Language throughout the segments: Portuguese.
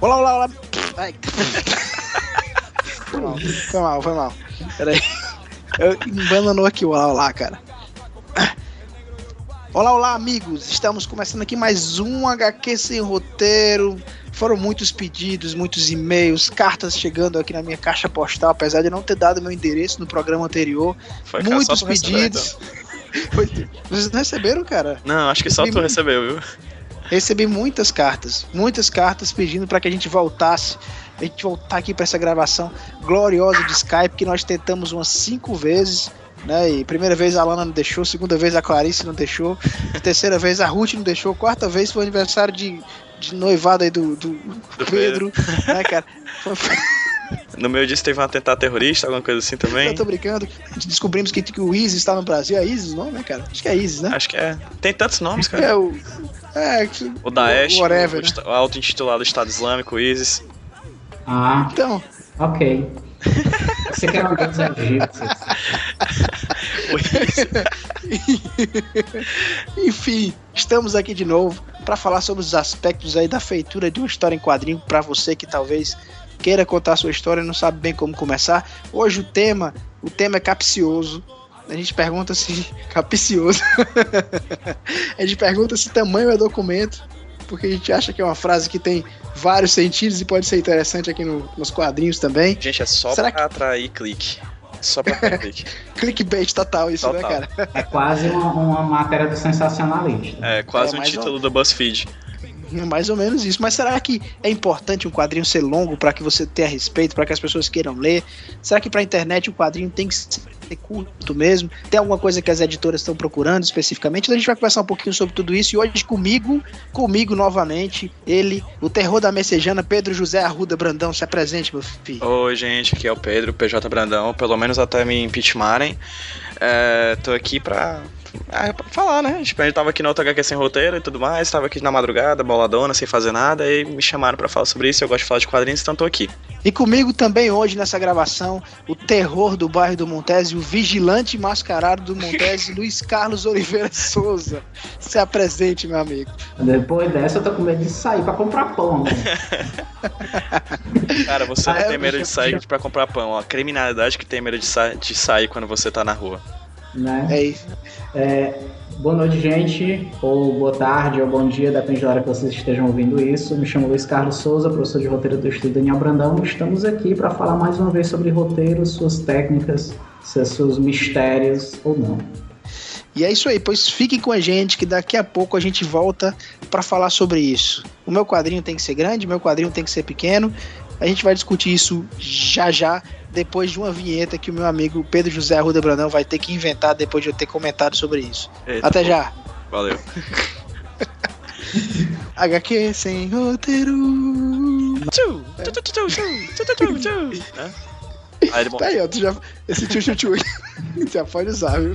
Olá, olá, olá. Ai. Foi mal, foi mal, foi mal. Peraí. Eu embananou aqui o olá, olá, cara. Olá, olá, amigos. Estamos começando aqui mais um HQ sem roteiro. Foram muitos pedidos, muitos e-mails, cartas chegando aqui na minha caixa postal, apesar de não ter dado meu endereço no programa anterior. Foi, cara, muitos pedidos. Foi- Vocês não receberam, cara? Não, acho que só tu recebeu, viu? Recebi muitas cartas, muitas cartas pedindo para que a gente voltasse, a gente voltar aqui para essa gravação gloriosa de Skype que nós tentamos umas cinco vezes, né? E primeira vez a Lana não deixou, segunda vez a Clarice não deixou, terceira vez a Ruth não deixou, quarta vez foi o aniversário de, de noivado aí do, do, Pedro, né, cara? Foi- No meu disco teve um atentado terrorista, alguma coisa assim também. eu tô brincando. Descobrimos que, que o Isis está no Brasil. É Isis o nome, né, cara? Acho que é Isis, né? Acho que é. Tem tantos nomes, cara. É o. É, O Daesh, whatever, o, né? o auto-intitulado Estado Islâmico, o ISIS. Ah, Então, ok. Você quer um deus egípcio? O ISIS. Enfim, estamos aqui de novo para falar sobre os aspectos aí da feitura de uma história em quadrinho para você que talvez queira contar sua história e não sabe bem como começar. Hoje o tema, o tema é capcioso. A gente pergunta se capcioso. a gente pergunta se tamanho é documento, porque a gente acha que é uma frase que tem vários sentidos e pode ser interessante aqui no- nos quadrinhos também. Gente, é só Será pra atrair clique. Só pra atrair clique. Clickbait total isso, Total. né, cara? É quase uma, uma matéria do sensacionalista. É quase É, um mais título ou- do BuzzFeed. É Mais ou menos isso. Mas será que é importante um quadrinho ser longo para que você tenha respeito, para que as pessoas queiram ler? Será que para a internet o quadrinho tem que ser curto mesmo? Tem alguma coisa que as editoras estão procurando especificamente? Então a gente vai conversar um pouquinho sobre tudo isso. E hoje comigo, comigo novamente, ele, o terror da messejana, Pedro José Arruda Brandão. Se apresente, meu filho. Oi, gente, aqui é o Pedro, PJ Brandão. Pelo menos até me impeachmentarem. É, tô aqui pra, é, pra falar, né? Tipo, a gente tava aqui no HQ sem roteiro e tudo mais. Tava aqui na madrugada, boladona, sem fazer nada. E me chamaram pra falar sobre isso. Eu gosto de falar de quadrinhos, então tô aqui. E comigo também hoje nessa gravação, o terror do bairro do Montese, o vigilante mascarado do Montese, Luiz Carlos Oliveira Souza. Se apresente, meu amigo. Depois dessa, eu tô com medo de sair pra comprar pão. Né? Cara, você Ah, não é, tem medo de sair já- pra comprar pão. Ó, criminalidade que tem medo de, sa de sair quando você tá na rua. né? É isso. É, boa noite, gente. Ou boa tarde, ou bom dia, depende da hora que vocês estejam ouvindo isso. Me chamo Luiz Carlos Souza, professor de roteiro do Estúdio Daniel Brandão. Estamos aqui para falar mais uma vez sobre roteiro, suas técnicas, seus seus mistérios ou não. E é isso aí, pois fiquem com a gente que daqui a pouco a gente volta para falar sobre isso. O meu quadrinho tem que ser grande, o meu quadrinho tem que ser pequeno. A gente vai discutir isso já já, depois de uma vinheta que o meu amigo Pedro José Arruda Brandão vai ter que inventar depois de eu ter comentado sobre isso. Eita, Até pô. já. Valeu. HQ sem roteiro. Tchu, tchu, tchu, tchu, tchu, tchu, tchu, tchu. Hã? Aí ele, bom, Tá aí, ó, tu já, esse tchu tchu tchu já pode usar, viu?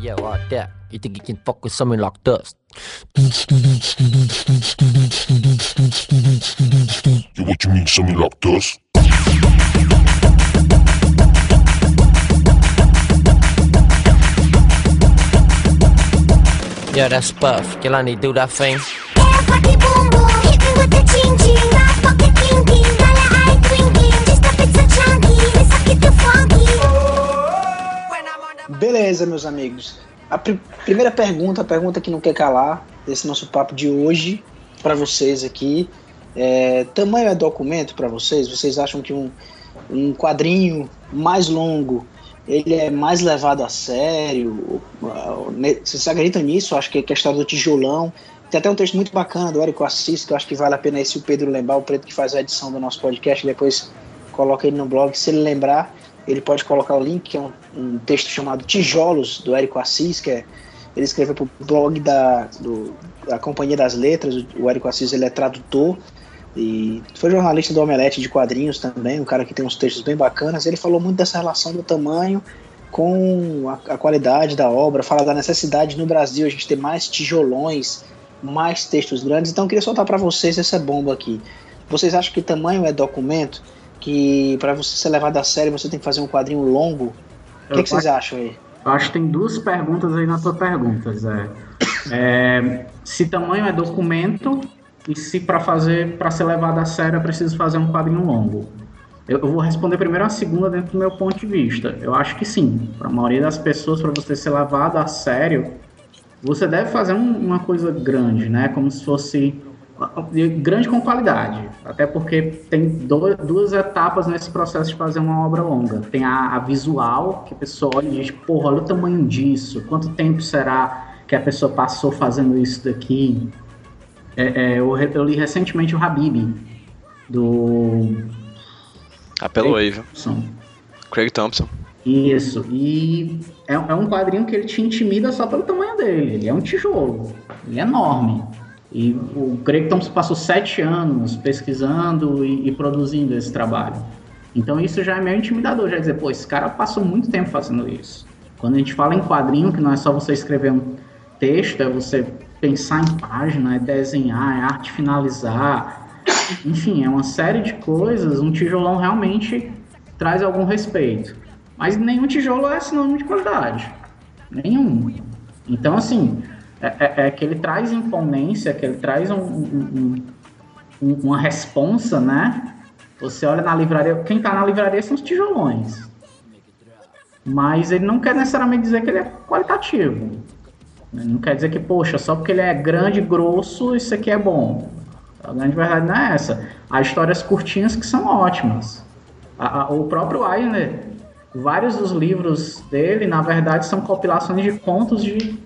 Yeah, like that. You think you can fuck with something like dust? Yeah, what you mean, something like this? Yeah, that's Puff. Can I do that thing? Yeah, party boom boom, hit me with the ching ching, right pocket thinking, got a eye twinkling, just a bit so chunky, let's suck it too funky. Beleza, meus amigos. A pri- primeira pergunta, a pergunta que não quer calar desse nosso papo de hoje para vocês aqui. É, tamanho é documento para vocês? Vocês acham que um, um quadrinho mais longo ele é mais levado a sério? Ne- Vocês acreditam nisso? Acho que é questão do tijolão. Tem até um texto muito bacana do Érico Assis, que eu acho que vale a pena aí se o Pedro lembrar, o Preto que faz a edição do nosso podcast, depois coloca ele no blog. Se ele lembrar, ele pode colocar o link, que é um, um texto chamado Tijolos, do Érico Assis, que é, ele escreveu para o blog da, do- da Companhia das Letras, o, o Érico Assis ele é tradutor, e foi jornalista do Omelete de quadrinhos também, um cara que tem uns textos bem bacanas. Ele falou muito dessa relação do tamanho com a, a qualidade da obra, fala da necessidade no Brasil a gente ter mais tijolões, mais textos grandes. Então eu queria soltar para vocês essa bomba aqui. Vocês acham que tamanho é documento? Que para você ser levado a sério você tem que fazer um quadrinho longo? O que, que vocês acham aí? Eu acho que tem duas perguntas aí na tua pergunta, Zé. É, se tamanho é documento e se para fazer, para ser levado a sério é preciso fazer um quadrinho longo. Eu, eu vou responder primeiro a segunda dentro do meu ponto de vista. Eu acho que sim. Para a maioria das pessoas, para você ser levado a sério, você deve fazer um- uma coisa grande, né? Como se fosse grande com qualidade. Até porque tem do- duas etapas nesse processo de fazer uma obra longa. Tem a, a visual, que a pessoa olha e diz, porra, olha o tamanho disso, quanto tempo será que a pessoa passou fazendo isso daqui? É, é, eu, eu li recentemente o Habib, do aí, viu? Thompson. Craig Thompson. Isso, e é, é um quadrinho que ele te intimida só pelo tamanho dele. Ele é um tijolo, ele é enorme. E o Thompson passou sete anos pesquisando e, e produzindo esse trabalho. Então isso já é meio intimidador, já dizer, pô, esse cara passou muito tempo fazendo isso. Quando a gente fala em quadrinho, que não é só você escrever um texto, é você pensar em página, é desenhar, é arte finalizar, enfim, é uma série de coisas. Um tijolão realmente traz algum respeito. Mas nenhum tijolo é sinônimo de qualidade. Nenhum. Então, assim, é, é- é que ele traz imponência, que ele traz um- um- um- um- uma responsa, né? Você olha na livraria, quem tá na livraria são os tijolões. Mas ele não quer necessariamente dizer que ele é qualitativo. Não quer dizer que, poxa, só porque ele é grande e grosso, isso aqui é bom. A grande verdade não é essa. Há histórias curtinhas que são ótimas. A- a- o próprio Eisner, vários dos livros dele, na verdade, são compilações de contos de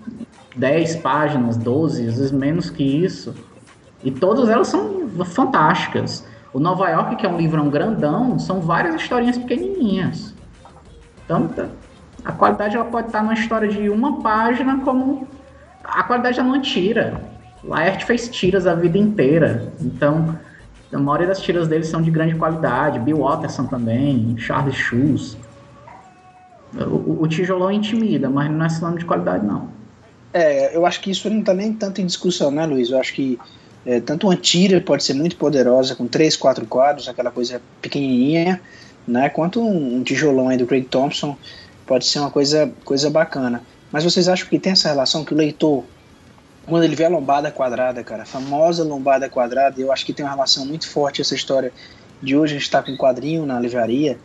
10 páginas, 12, às vezes menos que isso. E todas elas são fantásticas. O Nova York, que é um livrão grandão, são várias historinhas pequenininhas. Então, tá- a qualidade ela pode estar numa história de uma página, como a qualidade ela não tira. Laerte fez tiras a vida inteira. Então, a maioria das tiras dele são de grande qualidade. Bill Watterson também, Charles Schulz. O, o- o tijolão intimida, mas não é sinônimo de qualidade, não. É, eu acho que isso não está nem tanto em discussão, né, Luiz? Eu acho que é, tanto uma tira pode ser muito poderosa, com três, quatro quadros, aquela coisa pequenininha, né? Quanto um, um tijolão aí do Craig Thompson pode ser uma coisa, coisa bacana. Mas vocês acham que tem essa relação que o leitor, quando ele vê a lombada quadrada, cara, a famosa lombada quadrada, eu acho que tem uma relação muito forte essa história de hoje a gente está com um quadrinho na livraria,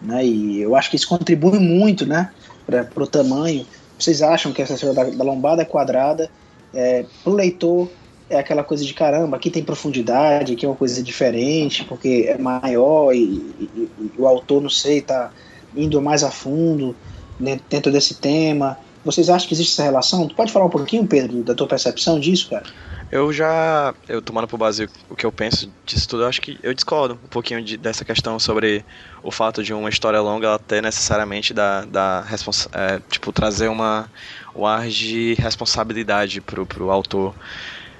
né? E eu acho que isso contribui muito, né, para o tamanho. Vocês acham que essa história da, da lombada quadrada, é, pro leitor, é aquela coisa de caramba, aqui tem profundidade, aqui é uma coisa diferente, porque é maior e, e- e o autor, não sei, tá indo mais a fundo dentro, dentro desse tema. Vocês acham que existe essa relação? Tu pode falar um pouquinho, Pedro, da tua percepção disso, cara? Eu já, eu tomando pro Brasil o que eu penso disso tudo, eu acho que eu discordo um pouquinho de- dessa questão sobre o fato de uma história longa ela ter necessariamente da, da responsa- é, tipo, trazer uma, um ar de responsabilidade pro, pro autor.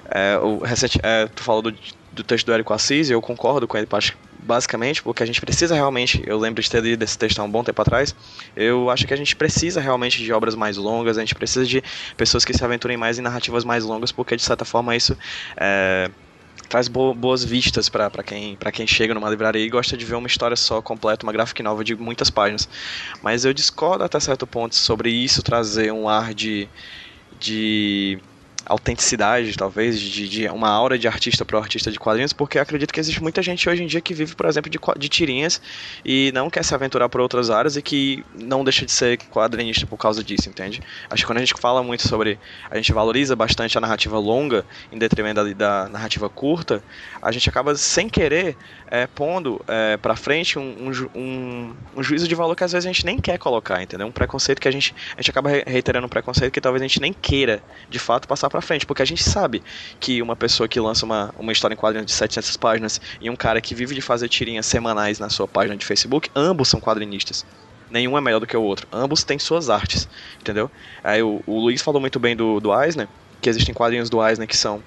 É, o, recente, é, tu falou do, do texto do Érico Assis, eu concordo com ele basicamente, porque a gente precisa realmente, eu lembro de ter lido esse texto há um bom tempo atrás, eu acho que a gente precisa realmente de obras mais longas, a gente precisa de pessoas que se aventurem mais em narrativas mais longas, porque de certa forma isso é, traz bo- boas vistas para quem, quem chega numa livraria e gosta de ver uma história só completa, uma graphic novel de muitas páginas. Mas eu discordo até certo ponto sobre isso trazer um ar de, de autenticidade, talvez, de, de uma aura de artista para o artista de quadrinhos, porque acredito que existe muita gente hoje em dia que vive, por exemplo, de, de tirinhas e não quer se aventurar para outras áreas e que não deixa de ser quadrinista por causa disso, entende? Acho que quando a gente fala muito sobre. A gente valoriza bastante a narrativa longa em detrimento da, da narrativa curta, a gente acaba sem querer é, pondo é, para frente um, um, um, juízo de valor que às vezes a gente nem quer colocar, entendeu? Um preconceito que a gente, a gente acaba re- reiterando um preconceito que talvez a gente nem queira de fato passar pra frente, porque a gente sabe que uma pessoa que lança uma, uma história em quadrinhos de 700 páginas e um cara que vive de fazer tirinhas semanais na sua página de Facebook, ambos são quadrinistas. Nenhum é melhor do que o outro. Ambos têm suas artes, entendeu? Aí o, o Luiz falou muito bem do, do Eisner, que existem quadrinhos do Eisner que são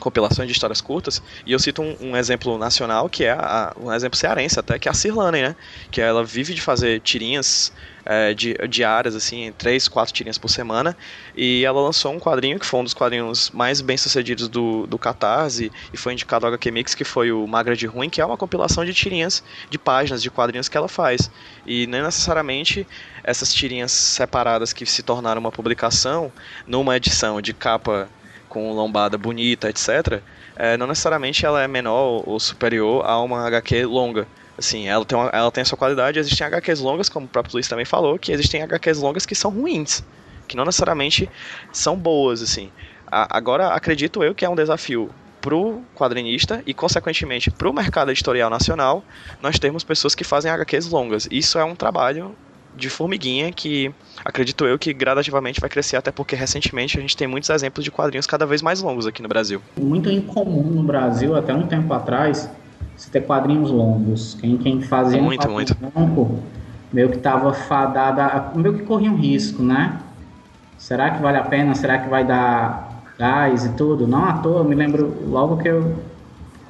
compilações de histórias curtas, e eu cito um, um exemplo nacional, que é a- um exemplo cearense até, que é a Cirlane, né? Que ela vive de fazer tirinhas é, di- diárias, assim, três, quatro tirinhas por semana, e ela lançou um quadrinho que foi um dos quadrinhos mais bem sucedidos do, do Catarse, e foi indicado ao HQ Mix, que foi o Magra de Ruim, que é uma compilação de tirinhas, de páginas, de quadrinhos que ela faz. E nem necessariamente essas tirinhas separadas que se tornaram uma publicação, numa edição de capa com lombada bonita, etc., é, não necessariamente ela é menor ou superior a uma HQ longa. Assim, ela tem, uma- ela tem a sua qualidade, existem HQs longas, como o próprio Luiz também falou, que existem HQs longas que são ruins, que não necessariamente são boas, assim. A- agora, acredito eu que é um desafio pro quadrinista e, consequentemente, pro mercado editorial nacional, nós termos pessoas que fazem HQs longas. Isso é um trabalho de formiguinha que acredito eu que gradativamente vai crescer, até porque recentemente a gente tem muitos exemplos de quadrinhos cada vez mais longos aqui no Brasil. Muito incomum no Brasil, até um tempo atrás, você ter quadrinhos longos. Quem, quem fazia Muito, um quadrinho longo, meio que estava fadada, meio que corria um risco, né? Será que vale a pena? Será que vai dar gás e tudo? Não à toa, eu me lembro logo que eu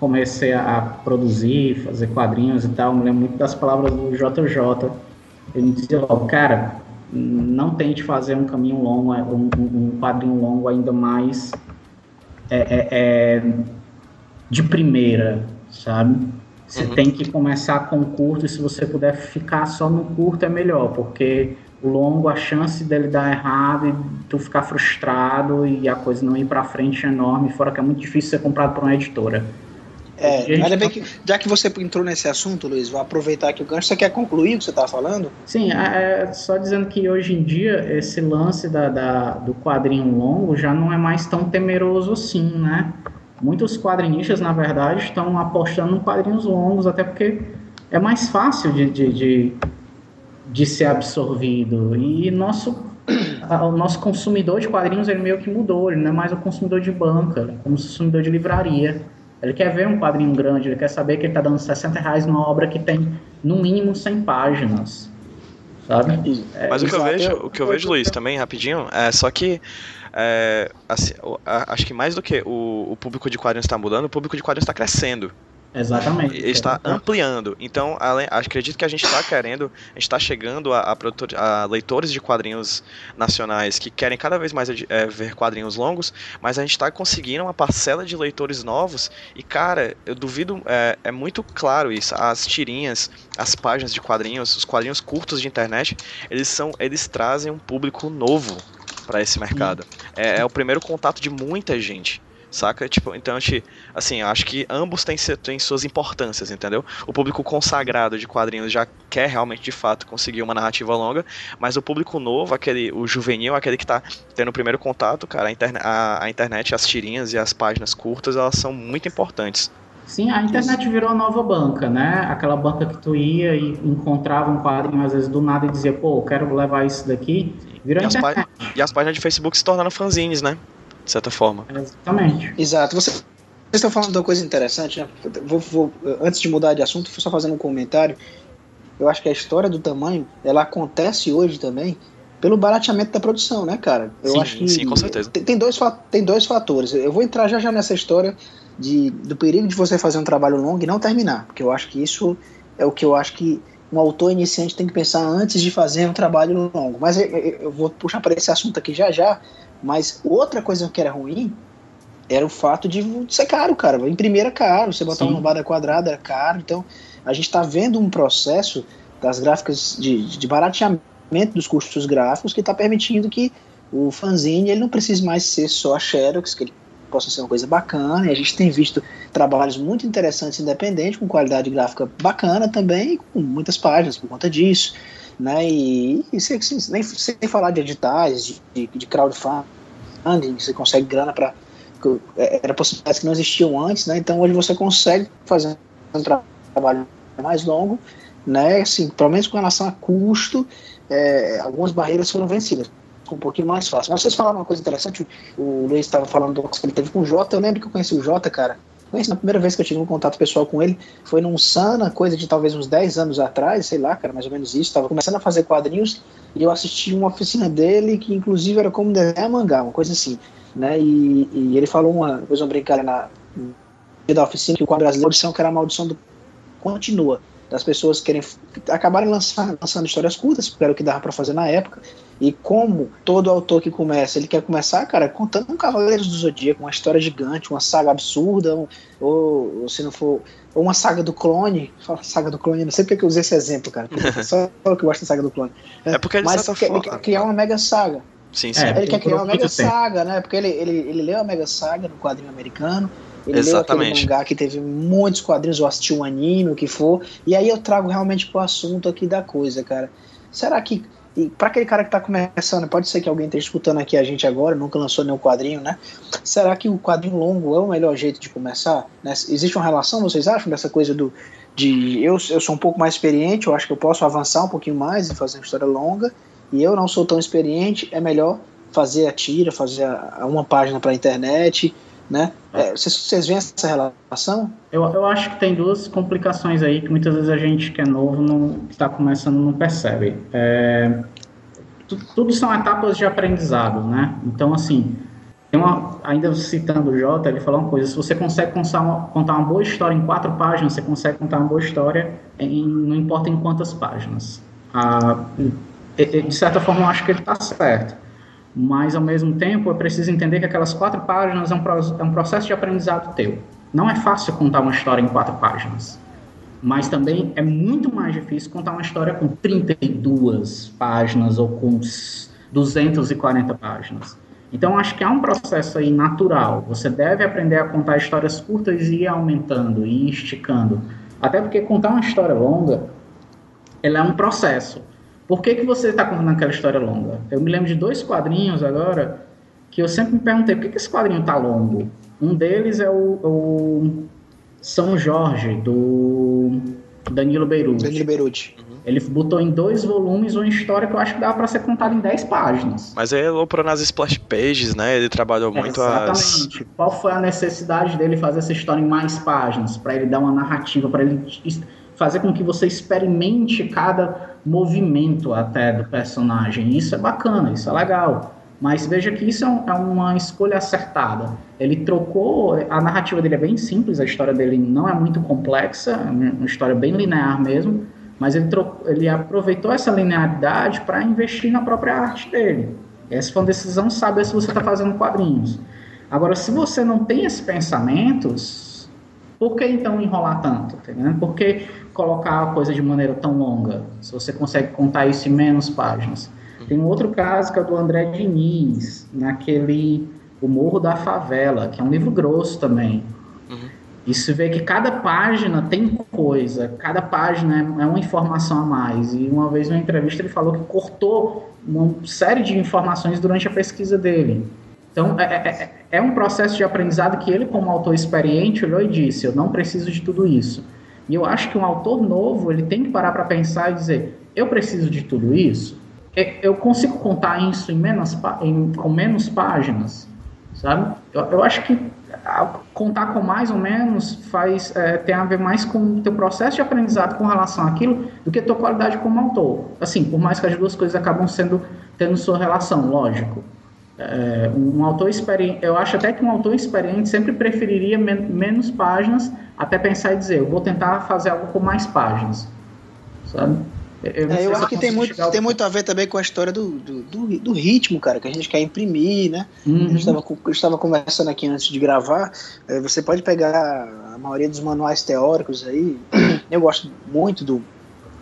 comecei a a produzir, fazer quadrinhos e tal, eu me lembro muito das palavras do JJ. Ele me dizia logo, cara, não tente fazer um caminho longo, um, um- um quadrinho longo ainda mais é, é- é de primeira, sabe? Você Uhum. tem que começar com o curto e se você puder ficar só no curto é melhor, porque o longo, a chance dele dar errado e tu ficar frustrado e a coisa não ir pra frente é enorme, fora que é muito difícil ser comprado por uma editora. É, ainda bem tá- que, já que você entrou nesse assunto, Luiz, vou aproveitar aqui o gancho. Você quer concluir o que você estava falando? Sim, é, é, só dizendo que hoje em dia esse lance da, da- do quadrinho longo já não é mais tão temeroso assim, né? Muitos quadrinistas, na verdade, estão apostando em quadrinhos longos, até porque é mais fácil de, de, de, de ser absorvido. E nosso, o nosso consumidor de quadrinhos ele meio que mudou, ele não é mais o consumidor de banca, é como o consumidor de livraria. Ele quer ver um quadrinho grande, ele quer saber que ele está dando 60 reais numa obra que tem no mínimo 100 páginas. Sabe? É, Mas o que eu vejo, o que eu vejo, Luiz, também rapidinho, é só que é, assim, acho que mais do que o, o público de quadrinhos está mudando, o público de quadrinhos está crescendo. Exatamente. Está ampliando. Então, além, acredito que a gente está querendo, a gente está chegando a, a, produtor- a leitores de quadrinhos nacionais que querem cada vez mais é, ver quadrinhos longos, mas a gente está conseguindo uma parcela de leitores novos. E, cara, eu duvido, é, é muito claro isso. As tirinhas, as páginas de quadrinhos, os quadrinhos curtos de internet, eles são, eles trazem um público novo para esse mercado. É, é o primeiro contato de muita gente. Saca? Tipo, então, a gente, assim, eu acho que ambos têm, têm suas importâncias, entendeu? O público consagrado de quadrinhos já quer realmente, de fato, conseguir uma narrativa longa, mas o público novo, aquele, o juvenil, aquele que tá tendo o primeiro contato, cara, a, interne a, a internet, as tirinhas e as páginas curtas, elas são muito importantes. Sim, a internet virou a nova banca, né? Aquela banca que tu ia e encontrava um quadrinho, às vezes, do nada e dizia, pô, eu quero levar isso daqui. Virou E a as, internet. pá- e as páginas de Facebook se tornaram fanzines, né? De certa forma. Exatamente. Exato. Você, vocês estão falando de uma coisa interessante, né? Vou, vou- antes de mudar de assunto, vou só fazendo um comentário. Eu acho que a história do tamanho, ela acontece hoje também pelo barateamento da produção, né, cara? Eu Sim, acho que sim, com certeza. Tem, tem dois, tem dois fatores. Eu vou entrar já já nessa história de, do perigo de você fazer um trabalho longo e não terminar, porque eu acho que isso é o que eu acho que um autor iniciante tem que pensar antes de fazer um trabalho longo. Mas eu- eu vou puxar para esse assunto aqui já já. Mas outra coisa que era ruim era o fato de ser caro, cara. Imprimir era caro, você botar Sim. uma lombada quadrada era caro. Então a gente está vendo um processo das gráficas de, de barateamento dos custos gráficos que está permitindo que o fanzine ele não precisa mais ser só a Xerox, que ele possa ser uma coisa bacana, e a gente tem visto trabalhos muito interessantes independentes, com qualidade gráfica bacana também, com muitas páginas por conta disso, né, e, e sem, nem, sem falar de editais, de, de crowdfunding, você consegue grana para era possibilidades que não existiam antes, né, então hoje você consegue fazer um tra- trabalho mais longo, né, assim, pelo menos com relação a custo, é, algumas barreiras foram vencidas um pouquinho mais fácil. Mas vocês falaram uma coisa interessante, o Luiz estava falando do que ele teve com o Jota, eu lembro que eu conheci o Jota, cara. Conheci na primeira vez que eu tive um contato pessoal com ele, foi num Sana, coisa de talvez uns 10 anos atrás, sei lá, cara, mais ou menos isso. Tava começando a fazer quadrinhos e eu assisti uma oficina dele que inclusive era como desenhar mangá, uma coisa assim, né? E, e ele falou uma coisa, uma brincadeira na da oficina que o quadro brasileiro são que era a maldição do continua das pessoas querem acabarem lançando histórias curtas, porque era o que dava para fazer na época. E como todo autor que começa, ele quer começar, cara, contando um Cavaleiros do Zodíaco, uma história gigante, uma saga absurda, um- ou, ou se não for, ou uma saga do clone, fala saga do clone, não sei porque que eu usei esse exemplo, cara, só eu que gosto da saga do clone. É porque, de Mas quer, ele quer criar uma mega saga. Sim, sim. É, Ele quer criar uma mega tempo. saga, né? Porque ele, ele, ele leu a mega saga no quadrinho americano. Ele leu Exatamente. aquele mangá que teve muitos quadrinhos, ou assistiu um anime, o que for. E aí eu trago realmente pro assunto aqui da coisa, cara. Será que. E pra aquele cara que tá começando, pode ser que alguém esteja escutando aqui a gente agora, nunca lançou nenhum quadrinho, né? Será que o quadrinho longo é o melhor jeito de começar? Né? Existe uma relação, vocês acham, dessa coisa do. De eu, eu sou um pouco mais experiente, eu acho que eu posso avançar um pouquinho mais e fazer uma história longa, e eu não sou tão experiente, é melhor fazer a tira, fazer a, a uma página para a internet, né? É, vocês, vocês veem essa relação? Eu, eu acho que tem duas complicações aí que muitas vezes a gente que é novo, não está começando, não percebe. É, tu- tudo são etapas de aprendizado, né? Então, assim, tem uma, ainda citando o Jota, ele falou uma coisa: se você consegue contar uma, contar uma boa história em quatro páginas, você consegue contar uma boa história em não importa em quantas páginas. Ah, de certa forma, eu acho que ele está certo. Mas, ao mesmo tempo, é preciso entender que aquelas quatro páginas é um, é um processo de aprendizado teu. Não é fácil contar uma história em quatro páginas. Mas também é muito mais difícil contar uma história com 32 páginas ou com s- 240 páginas. Então, acho que há um processo aí natural. Você deve aprender a contar histórias curtas e ir aumentando, e esticando. Até porque contar uma história longa, ela é um processo. Por que, que você está contando aquela história longa? Eu me lembro de dois quadrinhos agora que eu sempre me perguntei por que, que esse quadrinho está longo. Um deles é o, o São Jorge, do Danilo Beirute. Danilo Beruti. Ele botou em dois volumes uma história que eu acho que dava para ser contada em 10 páginas. Mas aí ele aloprou nas splash pages, né? Ele trabalhou muito as. Exatamente. Qual foi a necessidade dele fazer essa história em mais páginas? Para ele dar uma narrativa, para ele fazer com que você experimente cada movimento até do personagem. Isso é bacana, isso é legal. Mas veja que isso é, é uma escolha acertada. Ele trocou. A narrativa dele é bem simples, a história dele não é muito complexa, é uma história bem linear mesmo. Mas ele, trocou, ele aproveitou essa linearidade para investir na própria arte dele. Essa foi uma decisão sábia se você está fazendo quadrinhos. Agora, se você não tem esses pensamentos, por que então enrolar tanto? tá entendendo? Por que colocar a coisa de maneira tão longa? Se você consegue contar isso em menos páginas. Tem um outro caso que é do André Diniz, naquele O Morro da Favela, que é um livro grosso também. E se vê que cada página tem coisa, cada página é é uma informação a mais. E uma vez numa entrevista ele falou que cortou uma série de informações durante a pesquisa dele. Então é, é- é- é um processo de aprendizado que ele, como autor experiente, olhou e disse: Eu não preciso de tudo isso. E eu acho que um autor novo ele tem que parar para pensar e dizer: Eu preciso de tudo isso? E- Eu consigo contar isso em menos, em- com menos páginas? sabe? Eu, eu acho que contar com mais ou menos faz é, tem a ver mais com o teu processo de aprendizado com relação àquilo do que a tua qualidade como autor. Assim, por mais que as duas coisas acabam sendo tendo sua relação, lógico. É, um autor experiente, eu acho até que um autor experiente sempre preferiria men- menos páginas até pensar e dizer, eu vou tentar fazer algo com mais páginas, sabe? Eu, não É, eu acho que tem muito, ao- tem muito a ver também com a história do, do, do, do ritmo, cara, que a gente quer imprimir, né? Uhum. A gente estava eu estava conversando aqui antes de gravar. eh, Você pode pegar a maioria dos manuais teóricos aí. Eu gosto muito do,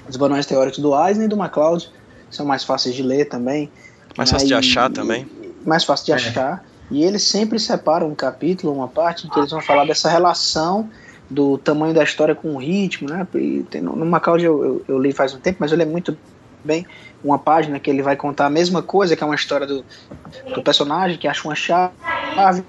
dos manuais teóricos do Eisner e do MacLeod, que são mais fáceis de ler também. Mais fácil de Aí, achar também. Mais fácil de É. achar. E eles sempre separam um capítulo, uma parte em que eles vão falar dessa relação do tamanho da história com o ritmo, né? E tem, no no Macau eu, eu, eu li faz um tempo, mas eu lembro muito bem uma página que ele vai contar a mesma coisa, que é uma história do, do personagem que acha uma chave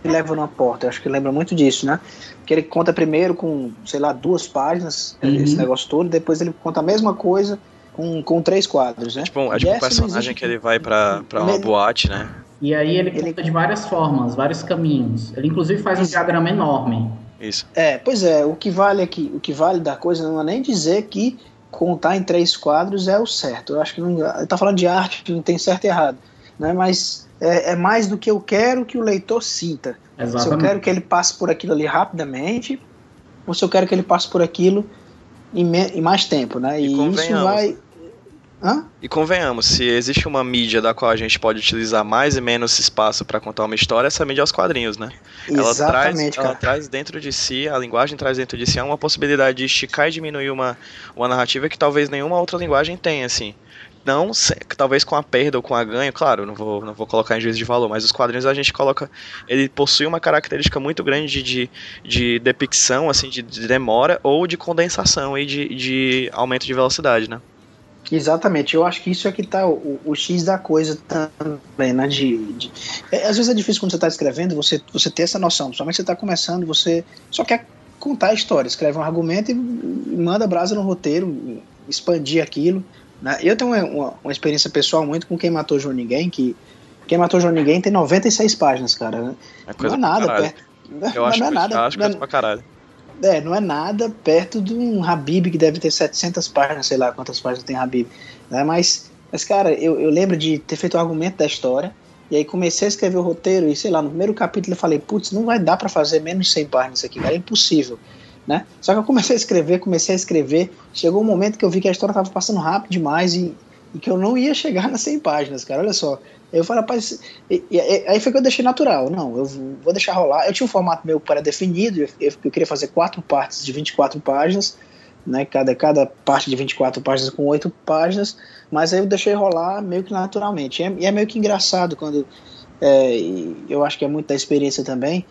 e leva numa porta. Eu acho que lembra muito disso, né? Que ele conta primeiro com, sei lá, duas páginas, Uhum. esse negócio todo, depois ele conta a mesma coisa com, com três quadros, né? Tipo, é tipo um personagem existe- que ele vai pra, pra uma Ele- boate, né? E aí ele Ele- conta de várias formas, vários caminhos. Ele inclusive faz um Isso. diagrama enorme. Isso. É, pois é, o que vale aqui, o que vale da coisa não é nem dizer que contar em três quadros é o certo. Eu acho que não. Ele tá falando de arte, que não tem certo e errado. Né? Mas é, é mais do que eu quero que o leitor sinta. Se eu Exatamente. quero que ele passe por aquilo ali rapidamente, ou se eu quero que ele passe por aquilo em, me- em mais tempo, né? E E, isso vai. Hã? E convenhamos, se existe uma mídia da qual a gente pode utilizar mais e menos espaço pra contar uma história, essa mídia é os quadrinhos, né? Ela traz, Exatamente, ela traz dentro de si, a linguagem traz dentro de si uma possibilidade de esticar e diminuir uma, uma narrativa que talvez nenhuma outra linguagem tenha, assim. Não, se- talvez com a perda ou com a ganho, claro, não vou, não vou colocar em juízo de valor, mas os quadrinhos a gente coloca. Ele possui uma característica muito grande de, de, de depicção, assim, de, de demora ou de condensação e de, de aumento de velocidade, né? Exatamente, eu acho que isso é que tá o, o X da coisa também, né? De, de- é, às vezes é difícil quando você está escrevendo você, você ter essa noção, principalmente você está começando, você só quer contar a história, escreve um argumento e, manda brasa no roteiro, expandir aquilo. Né? Eu tenho uma, uma, uma experiência pessoal muito com Quem Matou João Ninguém, que Quem Matou João Ninguém tem 96 páginas, cara. né? É Não coisa é pra nada perto. Não, Eu acho, não é coisa- nada. eu acho não é- coisa pra caralho. É, não é nada perto de um Habib que deve ter 700 páginas, sei lá quantas páginas tem Habib. Né? Mas, mas, cara, eu, eu lembro de ter feito o argumento da história, e aí comecei a escrever o roteiro, e sei lá, no primeiro capítulo eu falei, putz, não vai dar pra fazer menos de 100 páginas aqui, cara, é impossível. Né? Só que eu comecei a escrever, comecei a escrever, chegou um momento que eu vi que a história tava passando rápido demais e, e que eu não ia chegar nas 100 páginas, cara, olha só. Eu falei, rapaz, aí foi que eu deixei natural. Não, eu vou deixar rolar. Eu tinha um formato meu pré-definido, eu, queria fazer quatro partes de 24 páginas, né? Cada, cada parte de 24 páginas com oito páginas, mas aí eu deixei rolar meio que naturalmente. E é, é meio que engraçado quando. é, eu acho que é muito da experiência também.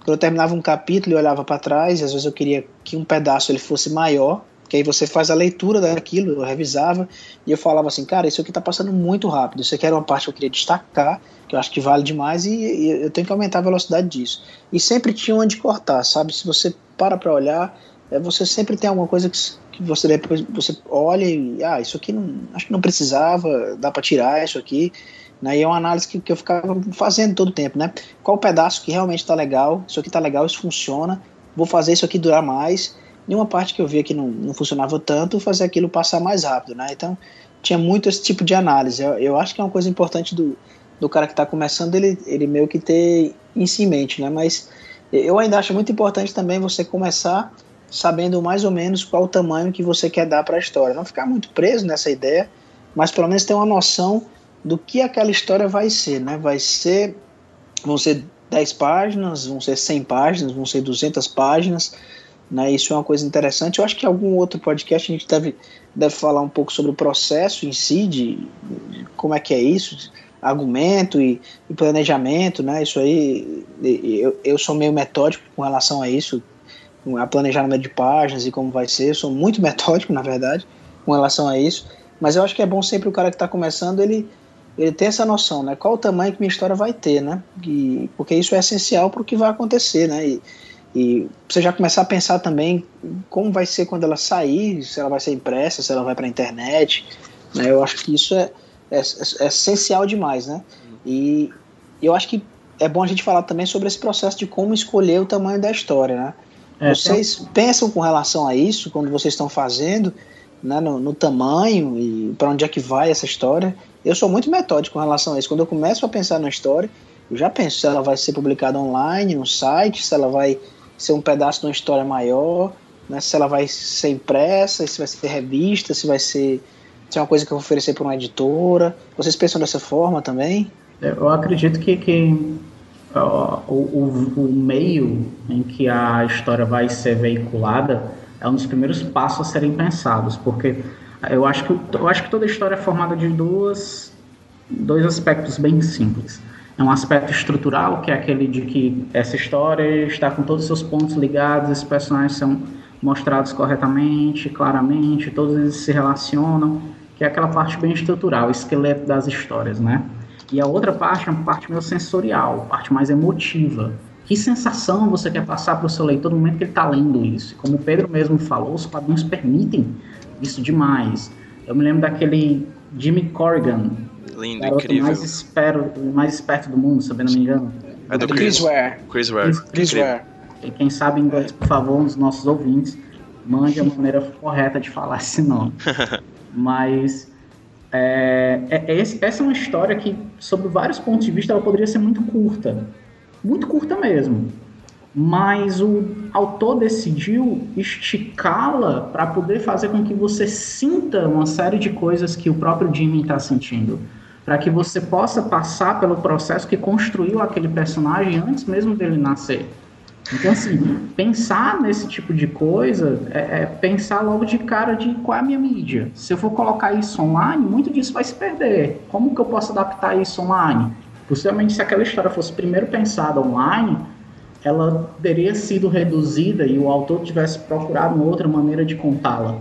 Quando eu terminava um capítulo e olhava para trás, às vezes eu queria que um pedaço ele fosse maior, que aí você faz a leitura daquilo, eu revisava, e eu falava assim, cara, isso aqui tá passando muito rápido, isso aqui era uma parte que eu queria destacar, que eu acho que vale demais, e, e eu tenho que aumentar a velocidade disso. E sempre tinha onde cortar, sabe? Se você para pra olhar, é, você sempre tem alguma coisa que, que você depois você olha e, ah, isso aqui não, acho que não precisava, dá pra tirar isso aqui, né? E é uma análise que, que eu ficava fazendo todo o tempo, né? Qual pedaço que realmente tá legal, isso aqui tá legal, isso funciona, vou fazer isso aqui durar mais, nenhuma parte que eu via que não, não funcionava tanto, fazer aquilo passar mais rápido, né? Então, tinha muito esse tipo de análise. Eu, eu acho que é uma coisa importante do, do cara que está começando, ele, ele meio que ter isso em mente, né? Mas eu ainda acho muito importante também você começar sabendo mais ou menos qual o tamanho que você quer dar para a história. Não ficar muito preso nessa ideia, mas pelo menos ter uma noção do que aquela história vai ser, né? Vai ser vão ser 10 páginas, vão ser 100 páginas, vão ser 200 páginas, né? Isso é uma coisa interessante. Eu acho que em algum outro podcast a gente deve, deve falar um pouco sobre o processo em si, de, de como é que é isso, argumento e, e planejamento, né? Isso aí, eu, eu sou meio metódico com relação a isso, a planejamento de páginas e como vai ser. Eu sou muito metódico, na verdade, com relação a isso. Mas eu acho que é bom sempre o cara que está começando ele ele ter essa noção, né? Qual o tamanho que minha história vai ter, né? E, porque isso é essencial para o que vai acontecer, né? E, e você já começar a pensar também como vai ser quando ela sair, se ela vai ser impressa, se ela vai para a internet, né? Eu acho que isso é, é, é essencial demais, né? E eu acho que é bom a gente falar também sobre esse processo de como escolher o tamanho da história, né? É, vocês pensam com relação a isso quando vocês estão fazendo, né, no, no tamanho e para onde é que vai essa história? Eu sou muito metódico com relação a isso. Quando eu começo a pensar na história, eu já penso se ela vai ser publicada online, no site, se ela vai ser um pedaço de uma história maior, né, se ela vai ser impressa, se vai ser revista, se vai ser, se é uma coisa que eu vou oferecer para uma editora. Vocês pensam dessa forma também? Eu acredito que, que o, o, o meio em que a história vai ser veiculada é um dos primeiros passos a serem pensados, porque eu acho que, eu acho que toda história é formada de duas, dois aspectos bem simples. É um aspecto estrutural, que é aquele de que essa história está com todos os seus pontos ligados, esses personagens são mostrados corretamente, claramente, todos eles se relacionam, que é aquela parte bem estrutural, esqueleto das histórias, né? E a outra parte é uma parte meio sensorial, parte mais emotiva. Que sensação você quer passar para o seu leitor no momento que ele está lendo isso? Como o Pedro mesmo falou, os quadrinhos permitem isso demais. Eu me lembro daquele Jimmy Corrigan, Lindo, garoto incrível. mais, espero, mais esperto do mundo, se eu não me engano. É do Chris Chris, Ware. Chris Ware. Chris. Ware. E quem sabe inglês, por favor, um dos nossos ouvintes, mande a maneira correta de falar esse nome. Mas é, é- é essa é uma história que, sob vários pontos de vista, ela poderia ser muito curta. Muito curta mesmo. Mas o autor decidiu esticá-la para poder fazer com que você sinta uma série de coisas que o próprio Jimmy está sentindo. Para que você possa passar pelo processo que construiu aquele personagem antes mesmo dele nascer. Então, assim, pensar nesse tipo de coisa é, é pensar logo de cara de qual é a minha mídia. Se eu for colocar isso online, muito disso vai se perder. Como que eu posso adaptar isso online? Possivelmente, se aquela história fosse primeiro pensada online, ela teria sido reduzida e o autor tivesse procurado uma outra maneira de contá-la.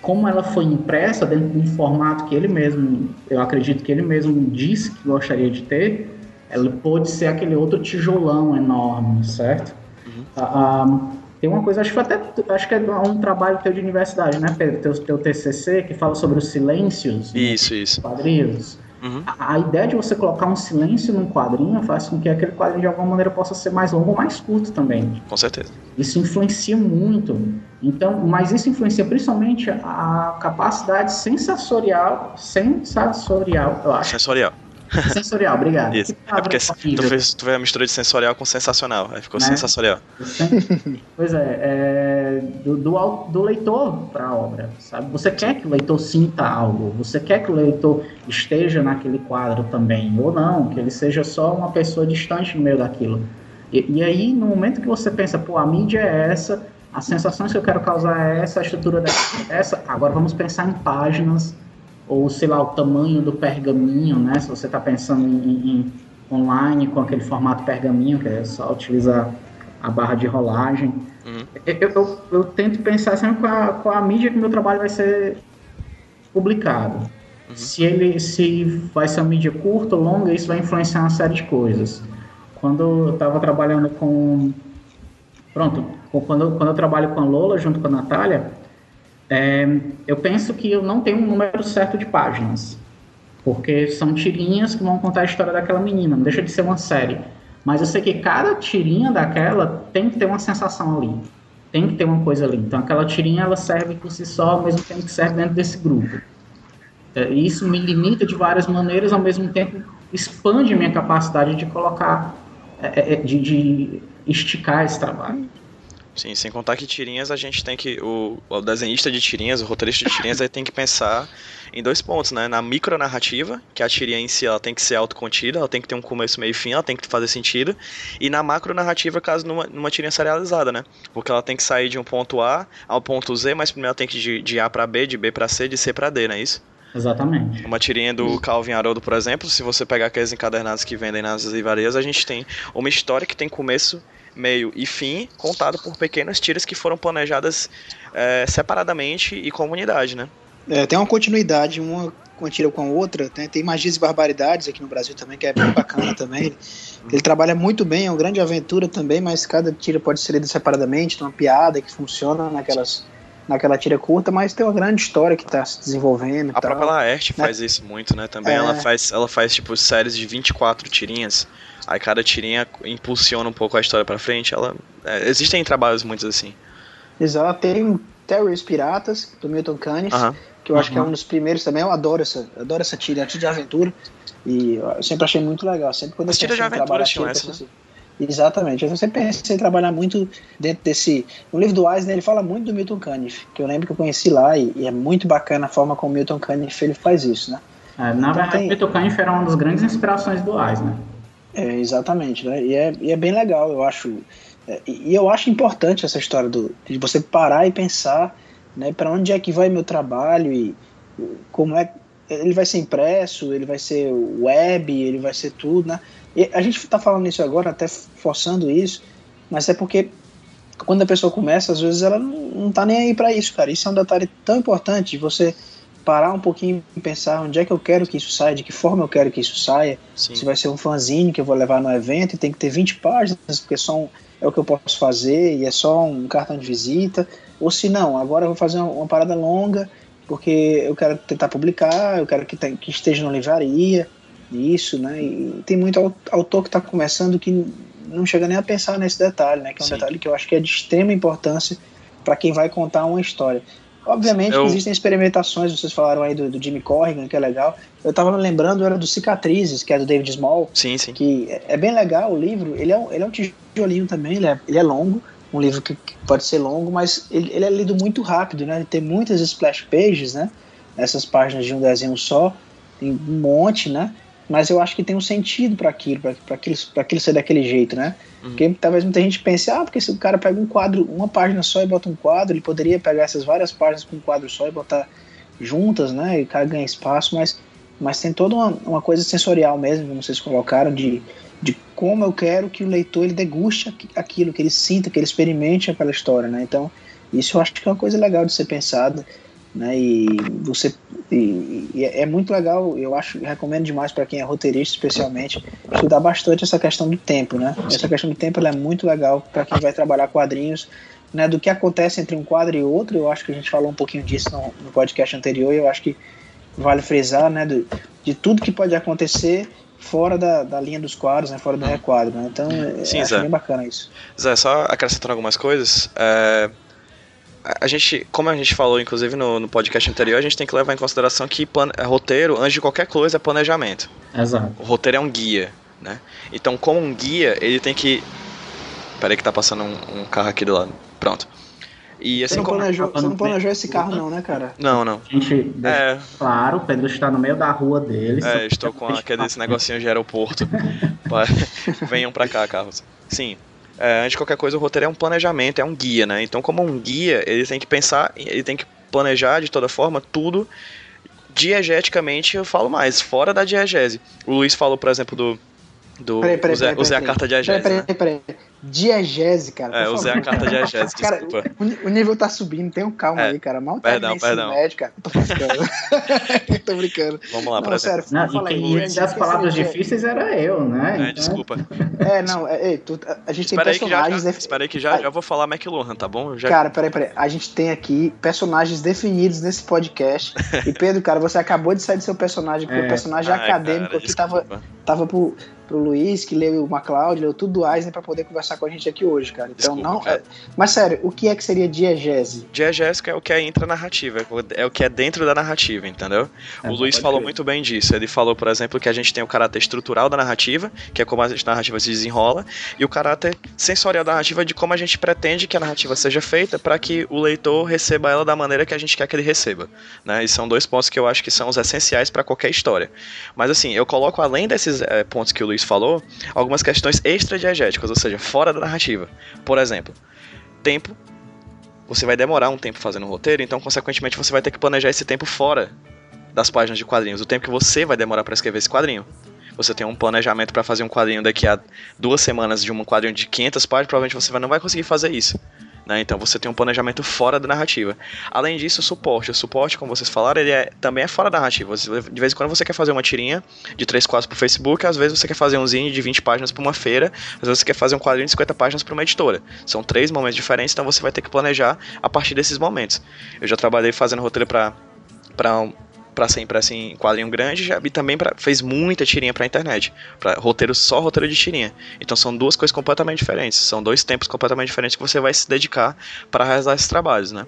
Como ela foi impressa dentro de um formato que ele mesmo, eu acredito que ele mesmo disse que gostaria de ter, ela pode ser aquele outro tijolão enorme, certo? Ah, ah, tem uma coisa, acho que até acho que é um trabalho teu de universidade, né, Pedro? Teu, teu TCC que fala sobre os silêncios Isso, isso. quadrinhos. Uhum. A, a ideia de você colocar um silêncio num quadrinho faz com que aquele quadrinho de alguma maneira possa ser mais longo ou mais curto também. Com certeza. Isso influencia muito. Então, mas isso influencia principalmente a capacidade sensorial, sensorial, eu acho. Sensorial. Sensorial, obrigado. Isso. É porque tu fez, tu fez a mistura de sensorial com sensacional. Aí ficou Né? sensacional. Pois é, é, do, do, do leitor para a obra, sabe? Você quer que o leitor sinta algo, você quer que o leitor esteja naquele quadro também, ou não, que ele seja só uma pessoa distante no meio daquilo. E, e aí, no momento que você pensa, pô, a mídia é essa, as sensações que eu quero causar é essa, a estrutura dessa, é essa, agora vamos pensar em páginas, ou sei lá, o tamanho do pergaminho, né? Se você está pensando em, em- online com aquele formato pergaminho, que é só utilizar a barra de rolagem. Uhum. Eu, eu- eu tento pensar sempre com a, a mídia que meu trabalho vai ser publicado. Se ele se vai ser uma mídia curta ou longa, isso vai influenciar uma série de coisas. Quando eu estava trabalhando com. Pronto, quando, quando eu trabalho com a Lola junto com a Natália, é, eu penso que eu não tenho um número certo de páginas. Porque são tirinhas que vão contar a história daquela menina, não deixa de ser uma série. Mas eu sei que cada tirinha daquela tem que ter uma sensação ali. Tem que ter uma coisa ali. Então aquela tirinha ela serve por si só, ao mesmo tempo que serve dentro desse grupo. É, e isso me limita de várias maneiras, ao mesmo tempo expande minha capacidade de colocar, é, é, de, de esticar esse trabalho. Sim, sem contar que tirinhas a gente tem que. O, o desenhista de tirinhas, o roteirista de tirinhas, aí tem que pensar em dois pontos, né? Na micronarrativa, que a tirinha em si ela tem que ser autocontida, ela tem que ter um começo, meio e fim, ela tem que fazer sentido. E na macronarrativa, caso numa, numa tirinha serializada, né? Porque ela tem que sair de um ponto A ao ponto Z, mas primeiro ela tem que ir de, de A pra B, de B pra C, de C pra D, não é isso? Exatamente. Uma tirinha do Calvin Haroldo, por exemplo, se você pegar aqueles encadernados que vendem nas livrarias, a gente tem uma história que tem começo, meio e fim, contado por pequenas tiras que foram planejadas é, separadamente e com unidade, né? É, tem uma continuidade, uma tira com a outra. né? Tem Magias e Barbaridades aqui no Brasil também, que é bem bacana também. Ele, trabalha muito bem, é uma grande aventura também, mas cada tira pode ser lida separadamente, tem uma piada que funciona naquelas, naquela tira curta, mas tem uma grande história que está se desenvolvendo. A tal. própria Laerte faz isso muito, né? Também É. ela faz, ela faz tipo séries de 24 tirinhas. Aí cada tirinha impulsiona um pouco a história pra frente. Ela é, existem trabalhos muitos assim. Exato, tem Terrors Piratas, do Milton Caniff, Aham. que eu acho que é Uhum. um dos primeiros também. Eu adoro essa, adoro essa tira, tira de aventura. E eu sempre achei muito legal. Sempre quando eu tiras de aventura tinham tira, essa, assim. Exatamente. Eu sempre pensei em trabalhar muito dentro desse. No livro do Eisner, ele fala muito do Milton Caniff, que eu lembro que eu conheci lá, e, e é muito bacana a forma como o Milton Caniff ele faz isso, né? É, na Então verdade, tem- Peter Caniff era uma das grandes inspirações do Eisner. É, exatamente, né? E é, e é bem legal, eu acho. É, e eu acho importante essa história do, de você parar e pensar, né, para onde é que vai meu trabalho e como é ele vai ser impresso, ele vai ser web, ele vai ser tudo, né? E a gente tá falando isso agora, até forçando isso, mas é porque quando a pessoa começa, às vezes ela não, não tá nem aí para isso, cara. Isso é um detalhe tão importante você parar um pouquinho e pensar onde é que eu quero que isso saia, de que forma eu quero que isso saia. Sim. Se vai ser um fanzine que eu vou levar no evento e tem que ter 20 páginas, porque só um, é o que eu posso fazer e é só um cartão de visita. Ou se não, agora eu vou fazer uma, uma parada longa, porque eu quero tentar publicar, eu quero que, tem- que esteja na livraria, isso, né? E tem muito au- autor que está começando que não chega nem a pensar nesse detalhe, né? Que é um Sim. detalhe que eu acho que é de extrema importância para quem vai contar uma história. Obviamente Eu- que existem experimentações, vocês falaram aí do, do Jimmy Corrigan, que é legal. Eu estava me lembrando, era do Cicatrizes, que é do David Small, Sim, sim. que é- é bem legal o livro. Ele é um, ele é um tijolinho também, ele é, ele é longo, um livro que, que pode ser longo, mas ele, ele é lido muito rápido, né? Ele tem muitas splash pages, né? Essas páginas de um desenho só, tem um monte, né? Mas eu acho que tem um sentido para aquilo, para aquilo, pra aquilo ser daquele jeito, né? Porque talvez muita gente pense, ah, porque se o cara pega um quadro, uma página só e bota um quadro, ele poderia pegar essas várias páginas com um quadro só e botar juntas, né? E o cara ganha espaço, mas, mas tem toda uma, uma coisa sensorial mesmo, como vocês colocaram, de, de como eu quero que o leitor ele deguste aqui- aquilo, que ele sinta, que ele experimente aquela história, né? Então, isso eu acho que é uma coisa legal de ser pensada, né? E você e, e é muito legal, eu acho, recomendo demais para quem é roteirista, especialmente, estudar bastante essa questão do tempo, né? Essa questão do tempo ela é muito legal para quem vai trabalhar quadrinhos, né? Do que acontece entre um quadro e outro, eu acho que a gente falou um pouquinho disso no, no podcast anterior, e eu acho que vale frisar, né? Do, de tudo que pode acontecer fora da, da linha dos quadros, né? Fora do requadro, né? Então, é, Sim, Zé. bem bacana isso. Zé, só acrescentando algumas coisas. é, a- gente, como a gente falou, inclusive, no, no podcast anterior, a gente tem que levar em consideração que plane- é, roteiro, antes de qualquer coisa, é planejamento. Exato. O roteiro é um guia, né? Então, como um guia, ele tem que. Peraí que tá passando um, um carro aqui do lado. Pronto. E Você assim não, como. planejou, você não planejou esse carro, não, né, cara? Não, não. A gente É, claro, o Pedro está no meio da rua dele. é, estou com aqueles negocinhos de aeroporto. Venham pra cá, carros. Sim. É, antes de qualquer coisa, o roteiro é um planejamento, é um guia, né? Então, como um guia, ele tem que pensar, ele tem que planejar de toda forma tudo diegeticamente, eu falo mais, fora da diegese. O Luiz falou, por exemplo, do. Do Peraí, peraí, usei, peraí, usei a peraí, carta Peraí, diegese. peraí, né? peraí. Diegese, cara. É, usei a carta diegese, Cara, desculpa. o, o nível tá subindo, tenham calma É, aí, cara. Mal perdão, perdão. médio, cara. Tô brincando. Tô brincando. Vamos lá, exemplo. sério, Não, fala aí. quem ia as palavras difíceis era eu, né? É, Então, desculpa. É, não, é, tu- a gente tem Espera aí que já, personagens. já, espera aí que já, já vou falar McLuhan, tá bom? Já, Cara, peraí, peraí. A gente tem aqui personagens definidos nesse podcast. e Pedro, cara, você acabou de sair do seu personagem, porque É. o personagem Ai, acadêmico cara, aqui desculpa. tava pro, pro Luiz, que leu o MacLeod, leu tudo do Eisner pra poder conversar com a gente aqui hoje, cara. Então, Desculpa, não. cara. é- mas sério, o que é que seria diegese? Diegésico é o que é intra-narrativa, é o que é dentro da narrativa, entendeu? É, o Luiz falou crer. muito bem disso. Ele falou, por exemplo, que a gente tem o caráter estrutural da narrativa, que é como a narrativa se desenrola, e o caráter sensorial da narrativa de como a gente pretende que a narrativa seja feita para que o leitor receba ela da maneira que a gente quer que ele receba. Né? E são dois pontos que eu acho que são os essenciais para qualquer história. Mas assim, eu coloco além desses eh, pontos que o Luiz falou, algumas questões extra-diegéticas, ou seja, fora da narrativa. Por exemplo, tempo. Você vai demorar um tempo fazendo o roteiro, então, consequentemente, você vai ter que planejar esse tempo fora das páginas de quadrinhos, o tempo que você vai demorar para escrever esse quadrinho. Você tem um planejamento para fazer um quadrinho daqui a duas semanas de um quadrinho de 500 páginas, provavelmente você não vai conseguir fazer isso. Né? Então você tem um planejamento fora da narrativa. Além disso, o suporte. O suporte, como vocês falaram, ele é, também é fora da narrativa. De vez em quando você quer fazer uma tirinha de 3 quadros pro Facebook, às vezes você quer fazer um zine de 20 páginas para uma feira, às vezes você quer fazer um quadrinho de 50 páginas para uma editora. São três momentos diferentes, então você vai ter que planejar a partir desses momentos. Eu já trabalhei fazendo roteiro para para para ser impresso em quadrinho grande já, e também pra, fez muita tirinha pra internet. Pra, roteiro só roteiro de tirinha. Então são duas coisas completamente diferentes. São dois tempos completamente diferentes que você vai se dedicar para realizar esses trabalhos, né?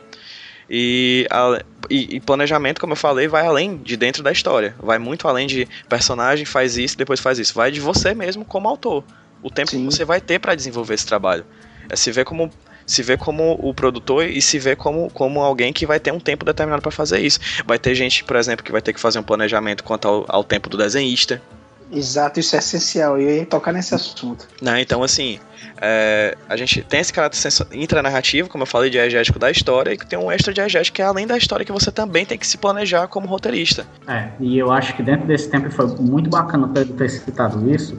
E, a- e- e planejamento, como eu falei, vai além de dentro da história. Vai muito além de personagem faz isso, depois faz isso. Vai de você mesmo como autor. O tempo Sim. que você vai ter para desenvolver esse trabalho. É se ver como se ver como o produtor e se ver como, como alguém que vai ter um tempo determinado para fazer isso. Vai ter gente, por exemplo, que vai ter que fazer um planejamento quanto ao, ao tempo do desenhista. Exato, isso é essencial. E eu ia tocar nesse assunto. Né? Então, assim, é, a gente tem esse caráter intranarrativo, como eu falei, diegético da história, e que tem um extra diegético que é além da história que você também tem que se planejar como roteirista. É, e eu acho que dentro desse tempo foi muito bacana Pedro ter citado isso,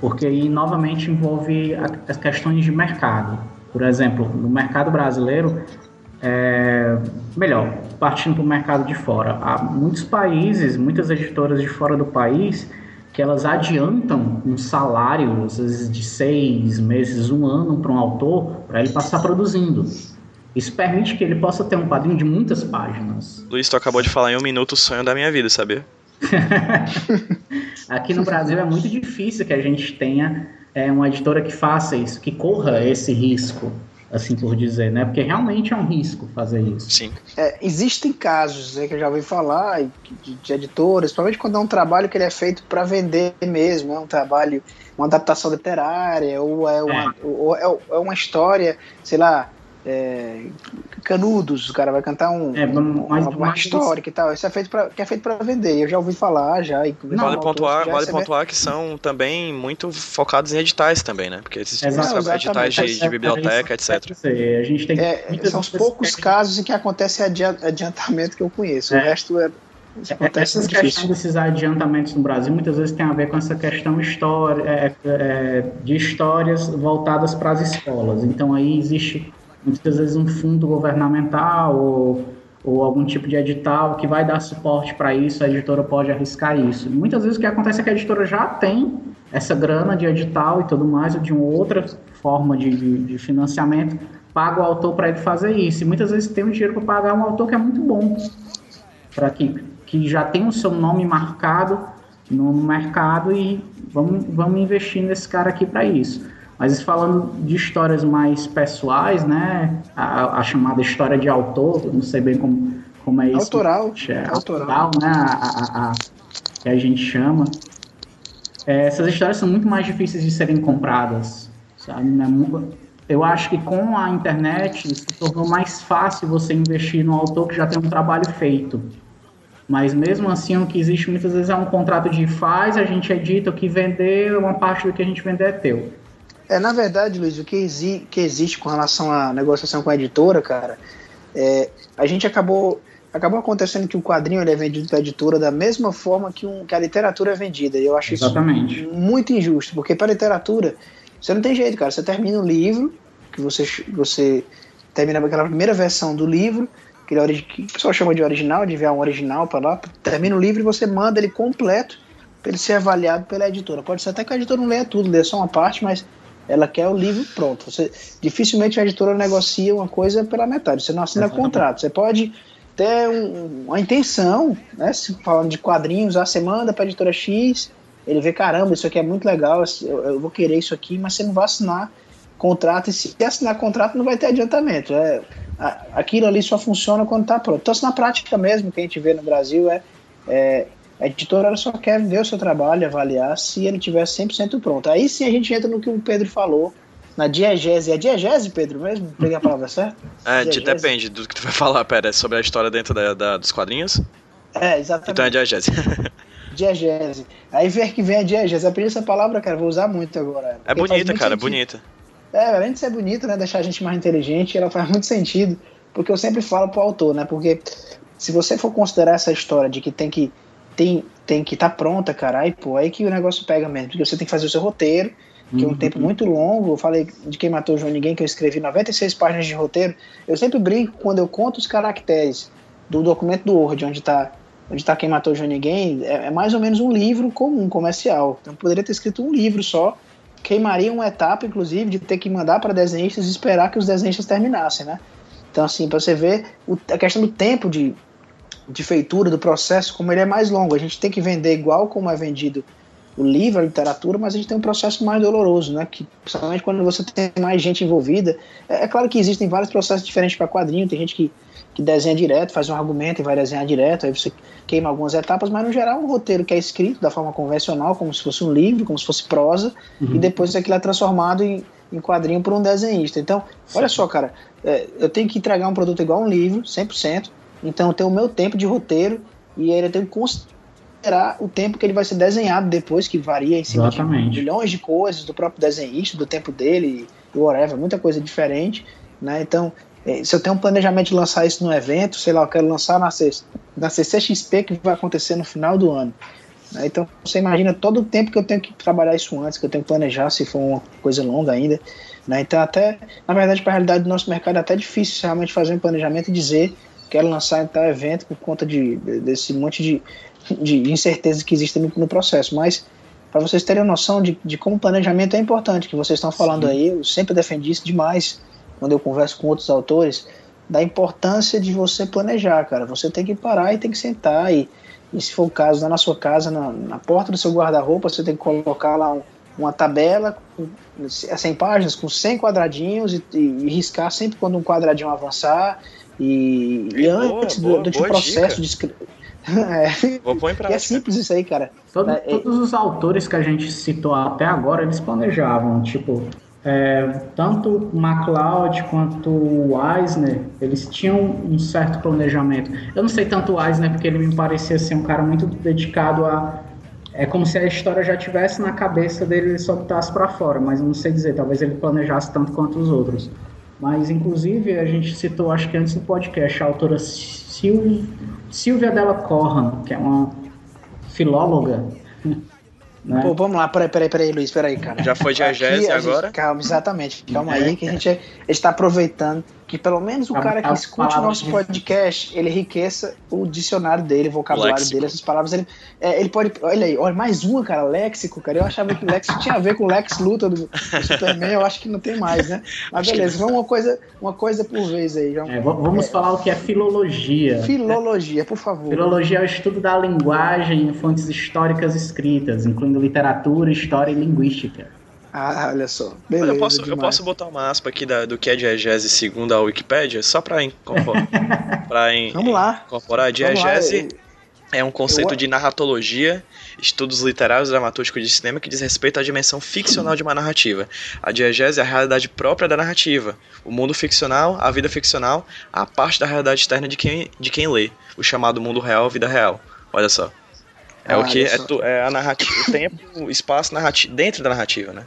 porque aí novamente envolve as questões de mercado. Por exemplo, no mercado brasileiro, é, melhor, partindo para o mercado de fora, há muitos países, muitas editoras de fora do país, que elas adiantam um salário, às vezes de seis meses, um ano para um autor, para ele passar produzindo. Isso permite que ele possa ter um quadrinho de muitas páginas. Luiz, tu acabou de falar em um minuto o sonho da minha vida, sabia? Aqui no Brasil é muito difícil que a gente tenha é, uma editora que faça isso, que corra esse risco, assim por dizer, né? Porque realmente é um risco fazer isso. Sim. É, existem casos né, que eu já ouvi falar de, de editoras, principalmente quando é um trabalho que ele é feito para vender mesmo, é um trabalho, uma adaptação literária, ou é uma, ou é, é uma história, sei lá, é, Canudos, o cara vai cantar um, É, um- mas- uma, história que tal. Isso é feito pra, que é feito para vender. Eu já ouvi falar já. E conversar vale pontuar, que já vale receberam- pontuar que são também muito focados em editais também, né? Porque existem muitos editais de, de biblioteca, É etc. A gente tem É, são os poucos casos em que acontece adia- adiantamento que eu conheço. O É. resto é. Essas muito difícil. questões desses adiantamentos no Brasil muitas vezes tem a ver com essa questão história, é, é, de histórias voltadas para as escolas. Então aí existe muitas vezes um fundo governamental ou, ou algum tipo de edital que vai dar suporte para isso, a editora pode arriscar isso. Muitas vezes o que acontece é que a editora já tem essa grana de edital e tudo mais, ou de uma outra forma de, de, de financiamento, paga o autor para ele fazer isso. E muitas vezes tem um dinheiro para pagar um autor que é muito bom para que, que já tem o seu nome marcado no, no mercado e vamos, vamos investir nesse cara aqui para isso. Mas falando de histórias mais pessoais, né? A, a chamada história de autor, não sei bem como, como é isso. Autoral. É, Autoral. autoral, né? A, a- que a gente chama. É, essas histórias são muito mais difíceis de serem compradas, sabe? Né? Eu acho que com a internet se tornou mais fácil você investir no autor que já tem um trabalho feito. Mas mesmo assim, o que existe muitas vezes é um contrato de faz, a gente edita, o que vender, uma parte do que a gente vender é teu. É, na verdade, Luiz, o que, exi que existe com relação à negociação com a editora, cara, é, a gente acabou acabou acontecendo que o quadrinho é vendido pela editora da mesma forma que, um, que a literatura é vendida. E eu acho Exatamente. isso muito injusto, porque para literatura você não tem jeito, cara. Você termina um livro, que você, você termina aquela primeira versão do livro, que, ele é que o pessoal chama de original, de enviar um original para lá, termina o livro e você manda ele completo para ele ser avaliado pela editora. Pode ser até que a editora não leia tudo, lê só uma parte, mas ela quer o livro pronto. Você, dificilmente a editora negocia uma coisa pela metade. Você não assina Exatamente. contrato. Você pode ter um- uma intenção, né? Se falando de quadrinhos, você manda para a editora X, ele vê, caramba, isso aqui é muito legal, eu, eu vou querer isso aqui, mas você não vai assinar contrato, e se assinar contrato não vai ter adiantamento. É, a- aquilo ali só funciona quando está pronto. Então, isso na prática mesmo, que a gente vê no Brasil é, é a editora só quer ver o seu trabalho, avaliar se ele tiver 100% pronto. Aí sim a gente entra no que o Pedro falou, na diegese. É diegese, Pedro, mesmo? Peguei a palavra certa? É, Diegese? depende do que tu vai falar, pera, é sobre a história dentro da, da- dos quadrinhos? É, exatamente. Então é diegese. Diegese. Aí ver que vem a diegese. Aprendi essa palavra, cara, vou usar muito agora. É bonita, cara, é sentido. bonita. É, além de ser bonita, né? Deixar a gente mais inteligente, ela faz muito sentido. Porque eu sempre falo pro autor, né? Porque se você for considerar essa história de que tem que tem, tem que estar tá pronta, cara, aí, pô, aí que o negócio pega mesmo. Porque você tem que fazer o seu roteiro, que é um Uhum. tempo muito longo. Eu falei de Quem Matou o João Ninguém, que eu escrevi 96 páginas de roteiro. Eu sempre brinco quando eu conto os caracteres do documento do Word, onde tá, onde tá Quem Matou o João Ninguém, é, é mais ou menos um livro comum, comercial. Então poderia ter escrito um livro só. Queimaria uma etapa, inclusive, de ter que mandar para desenhistas e esperar que os desenhistas terminassem, né? Então, assim, para você ver o- a questão do tempo de, de feitura, do processo, como ele é mais longo. A gente tem que vender igual como é vendido o livro, a literatura, mas a gente tem um processo mais doloroso, né? Que, principalmente quando você tem mais gente envolvida. É, é claro que existem vários processos diferentes para quadrinho, tem gente que, que desenha direto, faz um argumento e vai desenhar direto, aí você queima algumas etapas, mas no geral um roteiro que é escrito da forma convencional, como se fosse um livro, como se fosse prosa, e depois aquilo é transformado em, em quadrinho por um desenhista. Então, olha só, cara, é, eu tenho que entregar um produto igual um livro, 100%, então eu tenho o meu tempo de roteiro e ele eu tenho que cons- considerar o tempo que ele vai ser desenhado depois, que varia em cima Exatamente. de milhões de coisas do próprio desenhista, do tempo dele, e whatever, muita coisa diferente, né? Então, eh, se eu tenho um planejamento de lançar isso no evento, sei lá, eu quero lançar na, na CCXP que vai acontecer no final do ano. né? Então, você imagina todo o tempo que eu tenho que trabalhar isso antes, que eu tenho que planejar, se for uma coisa longa ainda. Né? Então, até, na verdade, para a realidade do nosso mercado, é até difícil realmente fazer um planejamento e dizer quero lançar em tal evento por conta de, de- desse monte de, de incertezas que existem no, no processo. Mas, para vocês terem noção de, de como o planejamento é importante, que vocês estão falando aí, eu sempre defendi isso demais quando eu converso com outros autores, da importância de você planejar, cara. Você tem que parar e tem que sentar e, e se for o caso, lá na sua casa, na, na porta do seu guarda-roupa, você tem que colocar lá um- uma tabela com 100 páginas, com 100 quadradinhos e, e, e riscar sempre quando um quadradinho avançar e, e antes boa, do, do boa processo dica. de escrever. é, Vou pôr em e é prática. simples isso aí, cara. Todo- É, é- todos os autores que a gente citou até agora, eles planejavam, tipo, é, tanto MacLeod quanto o Eisner, eles tinham um certo planejamento. Eu não sei tanto o Eisner, porque ele me parecia ser um cara muito dedicado a... É como se a história já tivesse na cabeça dele, ele só botasse para fora, mas eu não sei dizer, talvez ele planejasse tanto quanto os outros. Mas, inclusive, a gente citou, acho que antes do podcast, a autora Sil- Silvia Della Corran, que é uma filóloga. Né? Pô, vamos lá, peraí, peraí, peraí, Luiz, peraí, cara. Já foi diegese Aqui a gente- agora? calma, exatamente. Calma É. aí, que a gente está aproveitando que pelo menos o A- cara que escute o nosso de- podcast, ele enriqueça o dicionário dele, o vocabulário Léxico. dele, essas palavras. Ele, é, ele pode. Olha aí, olha, mais uma, cara, léxico, cara. Eu achava que o léxico tinha a ver com o Lex Luthor do, do Superman, eu acho que não tem mais, né? Mas beleza, vamos uma coisa, uma coisa por vez aí, João. É, vamos falar o que é filologia. Filologia, por favor. Filologia é o estudo da linguagem em fontes históricas escritas, incluindo literatura, história e linguística. Ah, olha só. Beleza, eu, posso, eu posso botar uma aspa aqui da- do que é diegese segundo a Wikipédia, só pra incorporar. pra in- Vamos lá. incorporar. Diegese é um conceito eu- de narratologia, estudos literários dramatúrgicos de cinema que diz respeito à dimensão ficcional de uma narrativa. A diegese é a realidade própria da narrativa. O mundo ficcional, a vida ficcional, a parte da realidade externa de quem, de quem lê. O chamado mundo real, vida real. Olha só. É Ah, o que é, tu- é a narrativa, o tempo, o espaço narrativo, dentro da narrativa, né?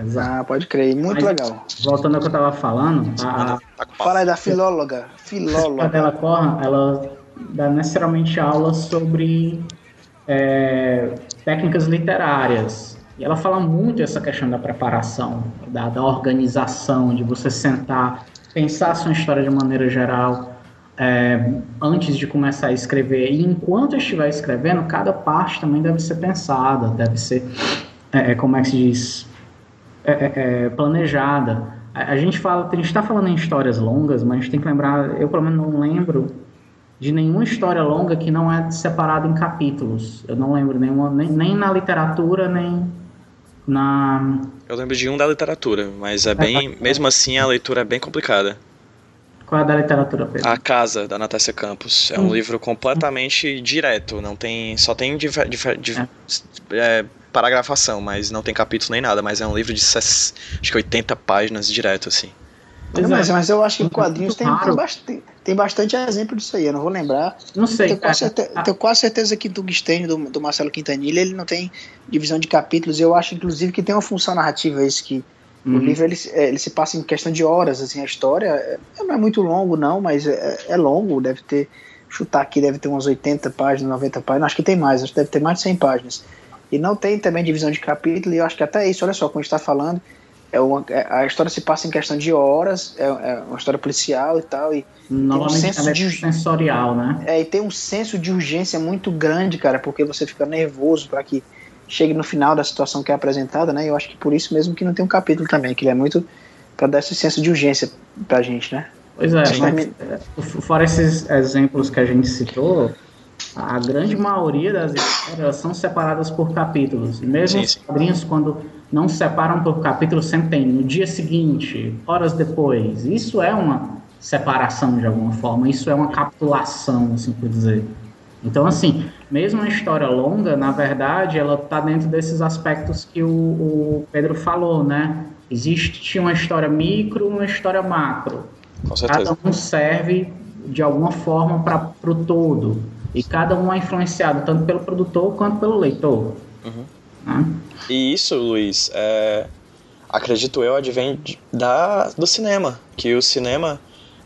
Exato. Ah, pode crer, muito Mas- legal. Voltando ao que eu estava falando, a, Tá com papo. Fala aí da filóloga. a Filóloga. Della Corra, ela dá necessariamente aulas sobre é, técnicas literárias. E ela fala muito essa questão da preparação, da, da organização, de você sentar, pensar a sua história de maneira geral, é, antes de começar a escrever. E enquanto estiver escrevendo, cada parte também deve ser pensada, deve ser, é, como é que se diz, é, é, é, planejada. A, a gente fala, a gente está falando em histórias longas, mas a gente tem que lembrar, eu pelo menos não lembro de nenhuma história longa que não é separada em capítulos. Eu não lembro nenhuma, nem, nem na literatura, nem na. Eu lembro de um da literatura, mas é bem. Mesmo assim, a leitura é bem complicada. Qual é a da literatura, Pedro? A Casa, da Natácia Campos. É um livro completamente direto. Não tem. Só tem dif- é, paragrafação, mas não tem capítulo nem nada. Mas é um livro de ses- acho que 80 páginas direto, assim. Pois mas, é. mas eu acho que quadrinhos tem, tem, bastante, tem bastante exemplo disso aí, eu não vou lembrar. Não sei, Tenho cara. quase, certe- tenho quase certeza que do Gustênio, do, do Marcelo Quintanilha, ele não tem divisão de capítulos. Eu acho, inclusive, que tem uma função narrativa isso que o Uhum. livro ele, se- é, ele se passa em questão de horas, assim, a história é- não é muito longo, não, mas é, é longo, deve ter, chutar aqui, deve ter umas 80 páginas, 90 páginas, acho que tem mais, acho que deve ter mais de 100 páginas. E não tem também divisão de capítulo, e eu acho que até isso, olha só, como a gente está falando, é uma, é- a história se passa em questão de horas, é, é uma história policial e tal, e Normalmente senso ela é de- sensorial, né? é, e tem um senso de urgência muito grande, cara, porque você fica nervoso para que chegue no final da situação que é apresentada, né? E eu acho que por isso mesmo que não tem um capítulo também, que ele é muito para dar esse senso de urgência pra gente, né? Pois é, Mas termina- é, fora esses exemplos que a gente citou, a grande maioria das histórias são separadas por capítulos. Mesmo Sim, os sim. quadrinhos, quando não separam por capítulo, sempre tem no dia seguinte, horas depois. Isso é uma separação de alguma forma, isso é uma capitulação, assim por dizer. Então, assim, mesmo a história longa, na verdade, ela está dentro desses aspectos que o, o Pedro falou, né? Existe uma história micro e uma história macro. Com certeza. Cada um serve de alguma forma para o todo. E cada um é influenciado tanto pelo produtor quanto pelo leitor. Né? E isso, Luiz, é, acredito eu, advém da, do cinema. Que o cinema,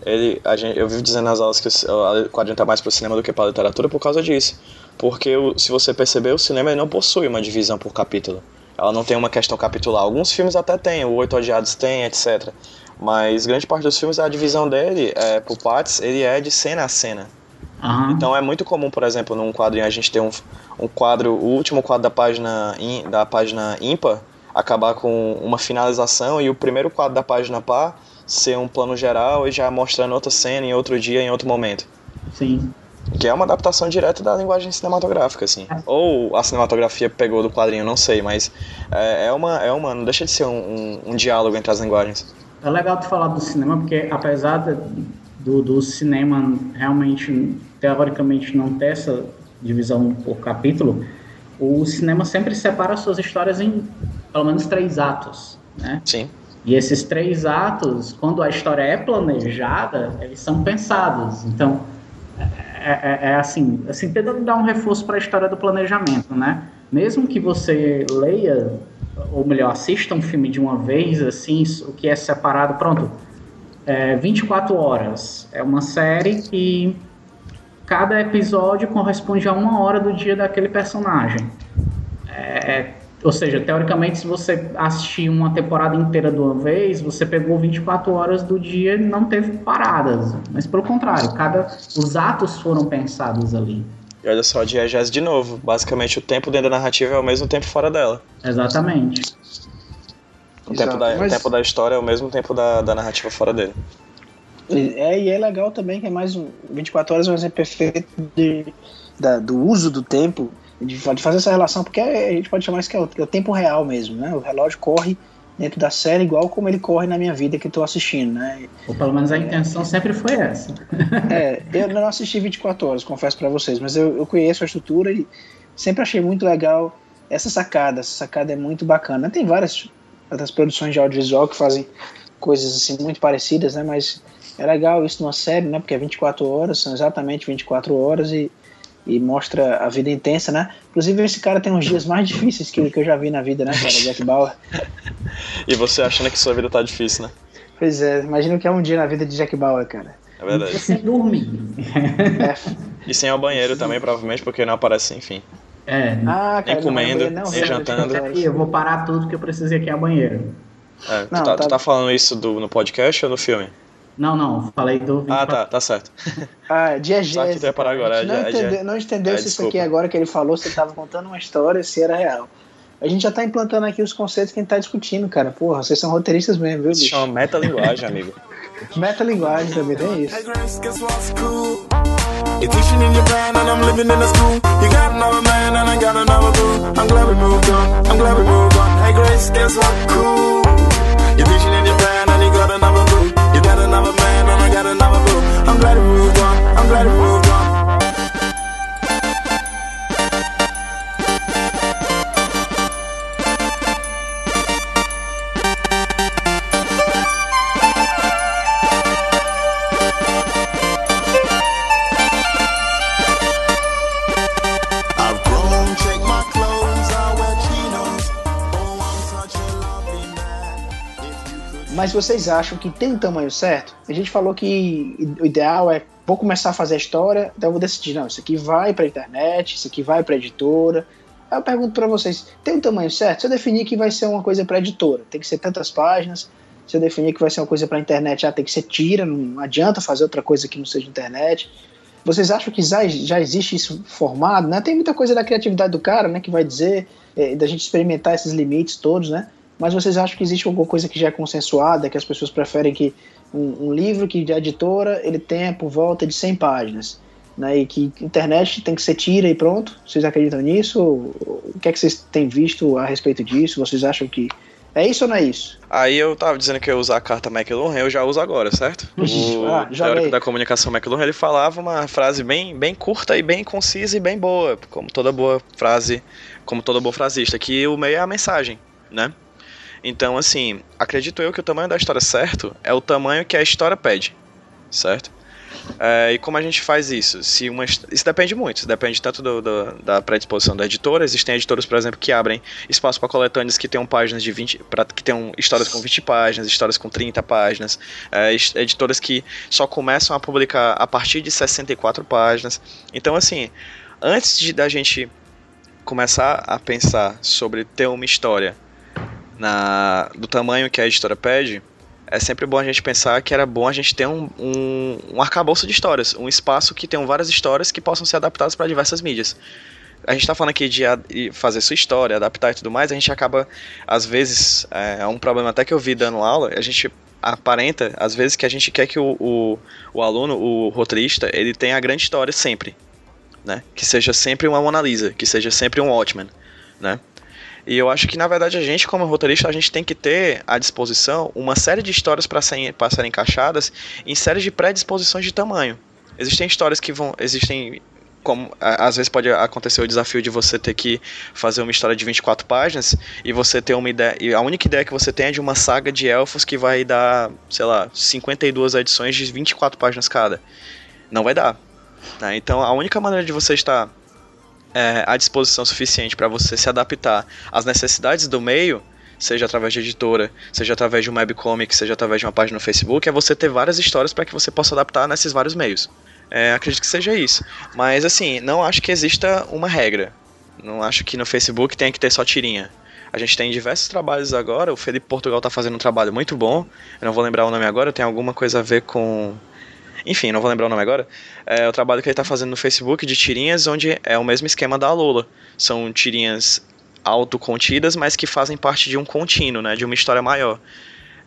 ele, a gente, eu vivo dizendo nas aulas que o o quadrinho tá mais pro cinema do que pra literatura por causa disso. Porque, o- se você perceber, o cinema não possui uma divisão por capítulo. Ela não tem uma questão capitular. Alguns filmes até tem, o Oito Odiados tem, etc. Mas grande parte dos filmes, a divisão dele, é, por partes, ele é de cena a cena. Aham. Então é muito comum, por exemplo, num quadrinho a gente ter um, um quadro, o último quadro da página, im- da página ímpar acabar com uma finalização e o primeiro quadro da página par ser um plano geral e já mostrando outra cena em outro dia, em outro momento. Sim. Que é uma adaptação direta da linguagem cinematográfica, assim. Ou a cinematografia pegou do quadrinho, não sei, mas é, é uma, é uma. Não deixa de ser um, um, um diálogo entre as linguagens. É legal tu falar do cinema, porque apesar de- do, do cinema realmente, teoricamente, não ter essa divisão por capítulo, o cinema sempre separa suas histórias em pelo menos três atos, né? Sim. E esses três atos, quando a história é planejada, eles são pensados. Então, é, é- é assim, assim, tentando dar um reforço para a história do planejamento, né? Mesmo que você leia, ou melhor, assista um filme de uma vez, assim, o que é separado, pronto, é 24 horas. É uma série que cada episódio corresponde a uma hora do dia daquele personagem. É, ou seja, teoricamente, se você assistir uma temporada inteira de uma vez, você pegou 24 horas do dia e não teve paradas. Mas pelo contrário, cada os atos foram pensados ali. E olha só, a diegese de novo. Basicamente, o tempo dentro da narrativa é o mesmo tempo fora dela. Exatamente. O, Exato, tempo da, mas- o tempo da história é o mesmo tempo da, da narrativa fora dele. É, e é legal também que é mais um 24 horas é um exemplo perfeito de, da- do uso do tempo, de, de fazer essa relação, porque é- a gente pode chamar isso que é o, é o tempo real mesmo, né? O relógio corre dentro da série igual como ele corre na minha vida que tô assistindo, né? Ou pelo menos a intenção sempre foi essa. É, eu não assisti 24 horas, confesso pra vocês, mas eu, eu conheço a estrutura e sempre achei muito legal essa sacada. Essa sacada é muito bacana. Tem várias outras produções de audiovisual que fazem coisas assim muito parecidas, né? Mas é legal isso numa série, né? Porque é 24 horas, são exatamente 24 horas e, e mostra a vida intensa, né? Inclusive esse cara tem uns dias mais difíceis que, que eu já vi na vida, né, cara? Jack Bauer. E você achando que sua vida tá difícil, né? Pois é, imagina o que é um dia na vida de Jack Bauer, cara. É verdade. Sem dormir. É, E sem ir ao banheiro também, provavelmente, porque não aparece, enfim. É. ah, cara, Nem comendo, não, não, nem jantando. eu vou parar tudo que eu preciso ir aqui ao banheiro. É, tu, Não, tá, tá- tu tá falando isso do, no podcast ou no filme? Não, não, falei do Ah, 24 tá, tá certo. Ah, diegese. Só que tu ia parar agora, é, não, é, entendeu, é. não entendeu É, se isso aqui agora que ele falou, se ele tava contando uma história, se era real. A gente já tá implantando aqui os conceitos que a gente tá discutindo, cara. Porra, vocês são roteiristas mesmo, viu, Isso bicho? chama metalinguagem, amigo. Metalinguagem também tem isso. Hey Grace, guess what's cool? You're teaching in Japan and I'm living in a school. You got another man and I got another boo. I'm glad we moved on. I'm glad we moved on. Hey Grace, guess what's cool? You're teaching in Japan and you got another boo. Another man and I got another boo. I'm glad we moved on. I'm glad we moved on. Mas vocês acham que tem um tamanho certo? A gente falou que o ideal é vou começar a fazer a história, então eu vou decidir, não, isso aqui vai pra internet, isso aqui vai pra editora. Aí eu pergunto pra vocês, tem um tamanho certo? Se eu definir que vai ser uma coisa pra editora, tem que ser tantas páginas. Se eu definir que vai ser uma coisa pra internet, ah, tem que ser tira, não adianta fazer outra coisa que não seja internet. Vocês acham que já, já existe isso formado, né? Tem muita coisa da criatividade do cara, né, que vai dizer, eh, da gente experimentar esses limites todos, né? Mas vocês acham que existe alguma coisa que já é consensuada, que as pessoas preferem que um, um livro que de editora ele tenha por volta de 100 páginas, né? E que internet tem que ser tira e pronto? Vocês acreditam nisso? O que é que vocês têm visto a respeito disso? Vocês acham que é isso ou não é isso? Aí eu tava dizendo que eu ia usar a carta McLuhan, eu já uso agora, certo? O Ah, teórico da comunicação McLuhan, ele falava uma frase bem, bem curta e bem concisa e bem boa, como toda boa frase, como toda boa frasista, que o meio é a mensagem, né? Então, assim, acredito eu que o tamanho da história certo é o tamanho que a história pede, certo? É, e como a gente faz isso? Se uma, isso depende muito, isso depende tanto do- do- da predisposição da editora. Existem editoras, por exemplo, que abrem espaço para coletâneas que tenham páginas de 20. Pra, que tenham histórias com 20 páginas, histórias com 30 páginas. É, editoras que só começam a publicar a partir de 64 páginas. Então, assim, antes de da gente começar a pensar sobre ter uma história na, do tamanho que a editora pede, é sempre bom a gente pensar que era bom a gente ter um, um, um arcabouço de histórias, um espaço que tenham várias histórias que possam ser adaptadas para diversas mídias. A gente tá falando aqui de fazer sua história, adaptar e tudo mais, a gente acaba, às vezes, é, é um problema até que eu vi dando aula, a gente aparenta, às vezes, que a gente quer que o, o, o aluno, o roteirista, ele tenha a grande história sempre, né? Que seja sempre uma Mona Lisa, que seja sempre um Watchmen, né? E eu acho que, na verdade, a gente, como roteirista, a gente tem que ter à disposição uma série de histórias para serem, serem encaixadas em séries de predisposições de tamanho. Existem histórias que vão. Existem. Como, às vezes pode acontecer o desafio de você ter que fazer uma história de 24 páginas e você ter uma ideia. E a única ideia que você tem é de uma saga de elfos que vai dar, sei lá, 52 edições de 24 páginas cada. Não vai dar. né? Então a única maneira de você estar é, disposição suficiente para você se adaptar às necessidades do meio, seja através de editora, seja através de um webcomic, seja através de uma página no Facebook, é você ter várias histórias para que você possa adaptar nesses vários meios. É, acredito que seja isso. Mas assim, não acho que exista uma regra. Não acho que no Facebook tenha que ter só tirinha. A gente tem diversos trabalhos agora. O Felipe Portugal tá fazendo um trabalho muito bom. Eu não vou lembrar o nome agora, tem alguma coisa a ver com. Enfim, não vou lembrar o nome agora. É o trabalho que ele tá fazendo no Facebook de tirinhas, onde é o mesmo esquema da Lula. São tirinhas autocontidas, mas que fazem parte de um contínuo, né? De uma história maior.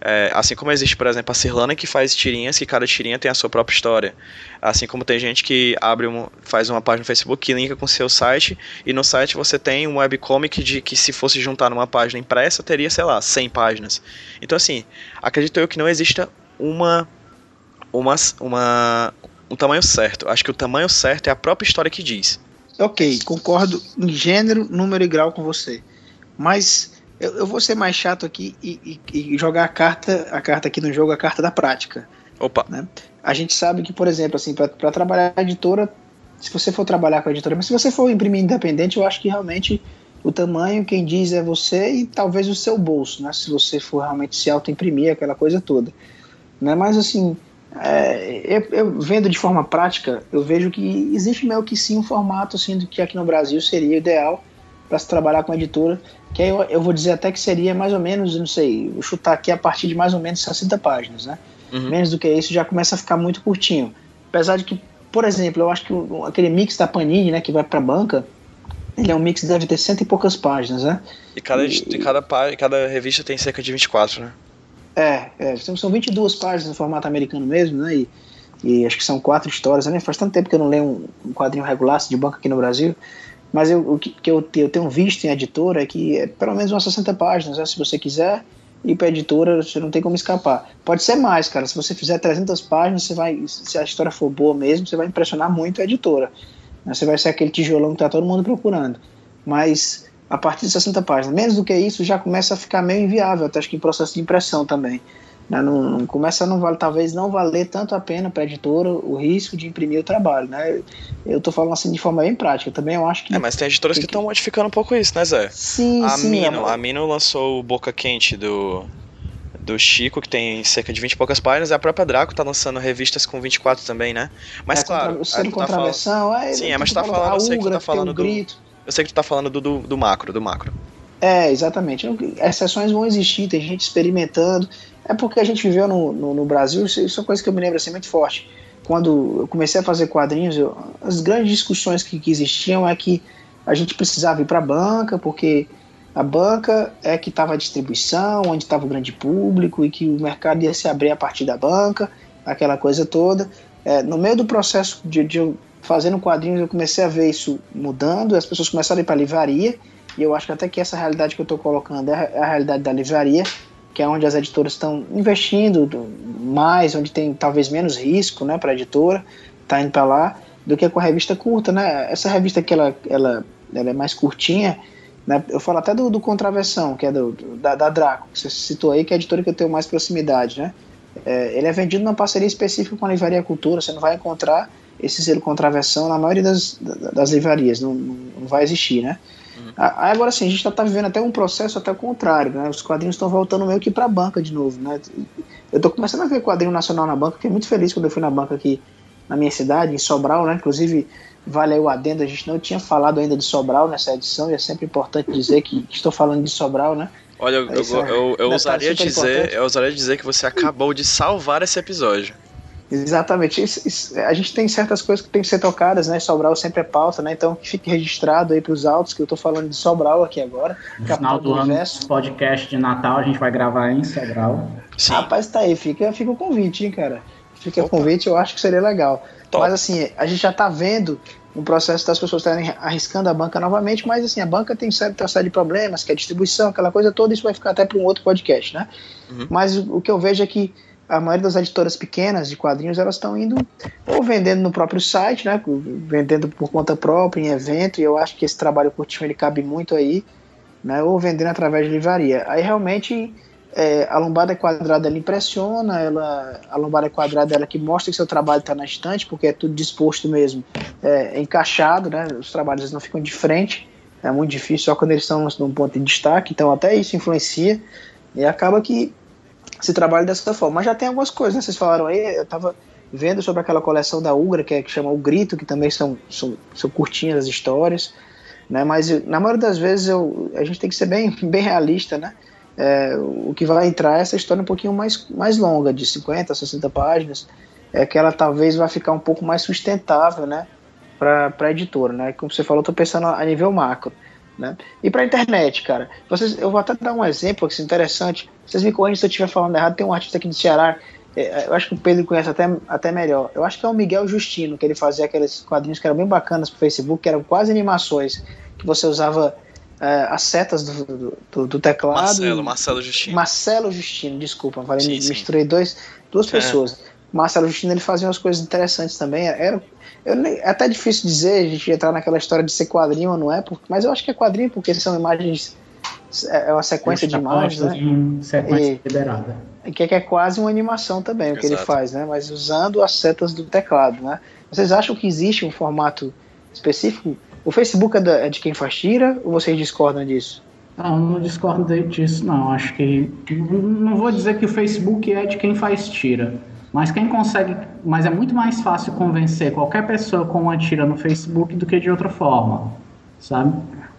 É, assim como existe, por exemplo, a Cirlana que faz tirinhas, que cada tirinha tem a sua própria história. Assim como tem gente que abre um, faz uma página no Facebook que linka com seu site, e no site você tem um webcomic de que se fosse juntar numa página impressa, teria, sei lá, 100 páginas. Então, assim, acredito eu que não exista uma, uma, uma um tamanho certo. Acho que o tamanho certo é a própria história que diz. Ok, concordo em gênero, número e grau com você. Mas eu, eu vou ser mais chato aqui e, e- e jogar a carta, a carta aqui no jogo, a carta da prática. Opa, A gente sabe que, por exemplo, assim, para trabalhar a editora, se você for trabalhar com a editora, mas se você for imprimir independente, eu acho que realmente o tamanho quem diz é você e talvez o seu bolso, né? Se você for realmente se auto-imprimir, aquela coisa toda. Né? Mas assim, é, eu, eu vendo de forma prática, eu vejo que existe meio que sim um formato assim do que aqui no Brasil seria ideal para se trabalhar com a editora, que aí eu, eu vou dizer até que seria mais ou menos, não sei, vou chutar aqui a partir de mais ou menos 60 páginas, né? Uhum. Menos do que isso já começa a ficar muito curtinho. Apesar de que, por exemplo, eu acho que o- aquele mix da Panini, né, que vai para banca, ele é um mix que deve ter cento e poucas páginas, né? e cada, E- e cada, cada revista tem cerca de 24, né? É, é são são 22 páginas no formato americano mesmo, né? E, e acho que são quatro histórias, né? Faz tanto tempo que eu não leio um, um quadrinho regular de banca aqui no Brasil. Mas eu, o que, que eu, eu tenho visto em editora é que é pelo menos umas 60 páginas, né? Se você quiser ir para editora, você não tem como escapar. Pode ser mais, cara. Se você fizer 300 páginas, você vai, se a história for boa mesmo, você vai impressionar muito a editora. né? Você vai ser aquele tijolão que tá todo mundo procurando. Mas a partir de 60 páginas, menos do que isso, já começa a ficar meio inviável, até acho que em processo de impressão também. né? Não, não- começa a não vale, talvez não valer tanto a pena para a editora o risco de imprimir o trabalho, né? Eu tô falando assim de forma bem prática. Também eu acho que É, mas tem editoras que Tem que- estão modificando um pouco isso, né, Zé? sim, A sim, Mino, é- a Mino lançou o Boca Quente do, do Chico, que tem cerca de 20 e poucas páginas, e a própria Draco tá lançando revistas com 24 também, né? Mas é, claro, contra- o tu tá falando- contraversão, é, Sim, é, eu mas tá falando, a eu sei que tá falando do- grito. Eu sei que tu tá falando do, do, do macro, do macro. É, exatamente. Exceções vão existir, tem gente experimentando. É porque a gente viveu no, no, no Brasil, isso, é uma coisa que eu me lembro assim muito forte. Quando eu comecei a fazer quadrinhos, eu- as grandes discussões que, que existiam é que a gente precisava ir para a banca, porque a banca é que estava a distribuição, onde estava o grande público, e que o mercado ia se abrir a partir da banca, aquela coisa toda. É, no meio do processo de, de fazendo quadrinhos, eu comecei a ver isso mudando, as pessoas começaram a ir para livraria, e eu acho que até que essa realidade que eu estou colocando é a- é a realidade da livraria, que é onde as editoras estão investindo do- mais, onde tem talvez menos risco né, para a editora, tá indo para lá, do que com a revista curta. Né? Essa revista que ela, ela, ela é mais curtinha, né? eu falo até do, do Contraversão, que é do- da, da Draco, que você citou aí, que é a editora que eu tenho mais proximidade. Né? é, ele é vendido numa parceria específica com a Livraria Cultura. Você não vai encontrar esse selo contraversão na maioria das, das livrarias, não, não vai existir, né? A- Agora sim, a gente está vivendo até um processo até o contrário, né? Os quadrinhos estão voltando meio que para a banca de novo, né? Eu estou começando a ver quadrinho nacional na banca, fiquei muito feliz quando eu fui na banca aqui na minha cidade, em Sobral, né? Inclusive, vale aí o adendo, a gente não tinha falado ainda de Sobral nessa edição, e é sempre importante dizer que estou falando de Sobral, né? Olha, eu, eu, eu, eu super dizer, eu ousaria dizer que você acabou de salvar esse episódio. Exatamente. Isso- isso- a gente tem certas coisas que tem que ser tocadas, né? Sobral sempre é pauta, né? Então que fique registrado aí para os autos que eu tô falando de Sobral aqui agora. No final do ano, universo. podcast de Natal, a gente vai gravar em Sobral. Sim. Rapaz, tá aí, fica, fica o convite, hein, cara. Fica o convite, eu acho que seria legal. Top. Mas assim, a gente já tá vendo um processo das pessoas estarem arriscando a banca novamente, mas assim, a banca tem uma série de problemas, que é distribuição, aquela coisa toda, isso vai ficar até para um outro podcast, né? Uhum. Mas o, o que eu vejo é que a maioria das editoras pequenas de quadrinhos, elas estão indo ou vendendo no próprio site, né? Vendendo por conta própria, em evento, e eu acho que esse trabalho curtinho ele cabe muito aí, né? Ou vendendo através de livraria. Aí realmente é, a lombada quadrada ela impressiona, ela, a lombada quadrada ela que mostra que seu trabalho está na estante, porque é tudo disposto mesmo, é, encaixado, né? Os trabalhos não ficam de frente, é muito difícil só quando eles estão num ponto de destaque, então até isso influencia e acaba que se trabalha dessa forma. Mas já tem algumas coisas, né? Vocês falaram aí, eu estava vendo sobre aquela coleção da Ugra, que, é, que chama O Grito, que também são, são, são curtinhas as histórias, né? Mas na maioria das vezes eu, a gente tem que ser bem, bem realista, né? É, o que vai entrar é essa história um pouquinho mais, mais longa, de 50, 60 páginas, é que ela talvez vai ficar um pouco mais sustentável, né? Para a editora, né? Como você falou, eu tô pensando a nível macro. Né? E para a internet, cara, vocês, eu vou até dar um exemplo que é interessante. Vocês me corrigem se eu estiver falando errado. Tem um artista aqui do Ceará, é, eu acho que o Pedro conhece até, até melhor. Eu acho que é o Miguel Justino, que ele fazia aqueles quadrinhos que eram bem bacanas pro Facebook, que eram quase animações, que você usava é, as setas do, do- do, do teclado. Marcelo, Marcelo Justino. Marcelo Justino, desculpa, falei, Sim, sim. misturei dois, duas É. pessoas. Marcelo Justino ele fazia umas coisas interessantes também. Era, eu nem- é até difícil dizer, a gente entrar naquela história de ser quadrinho ou não é, porque, mas eu acho que é quadrinho porque são imagens, é uma sequência de imagens, né? Em sequência E- liberada. Que é, que é quase uma animação também, o que ele Exato. faz, né? Mas usando as setas do teclado, né? Vocês acham que existe um formato específico? O Facebook é, da- é de quem faz tira ou vocês discordam disso? Não, não discordo disso, não. Acho que. Não vou dizer que o Facebook é de quem faz tira. Mas quem consegue. Mas é muito mais fácil convencer qualquer pessoa com uma tira no Facebook do que de outra forma. Sabe?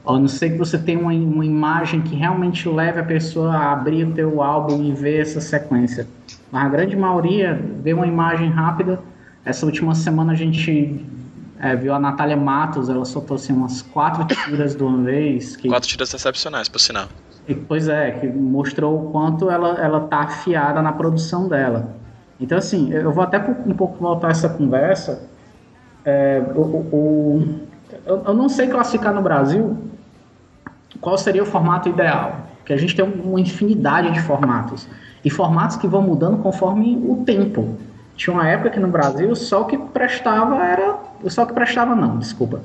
A não ser que você tenha uma, uma imagem que realmente leve a pessoa a abrir o teu álbum e ver essa sequência. Mas a grande maioria vê uma imagem rápida. Essa última semana a gente é, viu a Natália Matos, ela soltou assim, umas quatro tiras de uma vez. Que, Quatro tiras excepcionais, por sinal. e, Pois é, que mostrou o quanto ela, ela tá afiada na produção dela. Então, assim, eu vou até um pouco voltar essa conversa. É, o, o- eu, eu não sei classificar no Brasil qual seria o formato ideal. Porque a gente tem uma infinidade de formatos. E formatos que vão mudando conforme o tempo. Tinha uma época que no Brasil só o que prestava era. Só o que prestava, não, desculpa.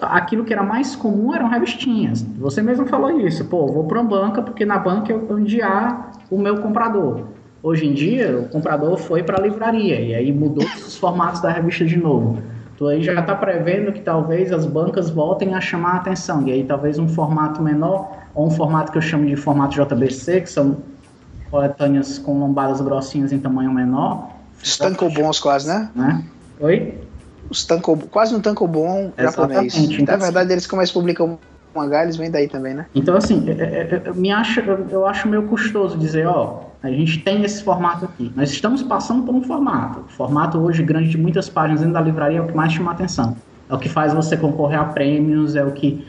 Aquilo que era mais comum eram revistinhas. Você mesmo falou isso. Pô, vou para uma banca porque na banca eu há o meu comprador. Hoje em dia, o comprador foi para a livraria e aí mudou os formatos da revista de novo. Tu aí já está prevendo que talvez as bancas voltem a chamar a atenção. E aí talvez um formato menor, ou um formato que eu chamo de formato JBC, que são coletâneas com lombadas grossinhas em tamanho menor. Os tankobons quase, né? Né? Oi? Os tanko, quase um tankobon japonês. Então, Na verdade, eles como eles publicam mangá, eles vêm daí também, né? Então, assim, é- é- é- me acha, eu, eu acho meio custoso dizer, ó, a gente tem esse formato aqui. Nós estamos passando por um formato. O formato hoje grande de muitas páginas dentro da livraria é o que mais chama atenção. É o que faz você concorrer a prêmios, é o que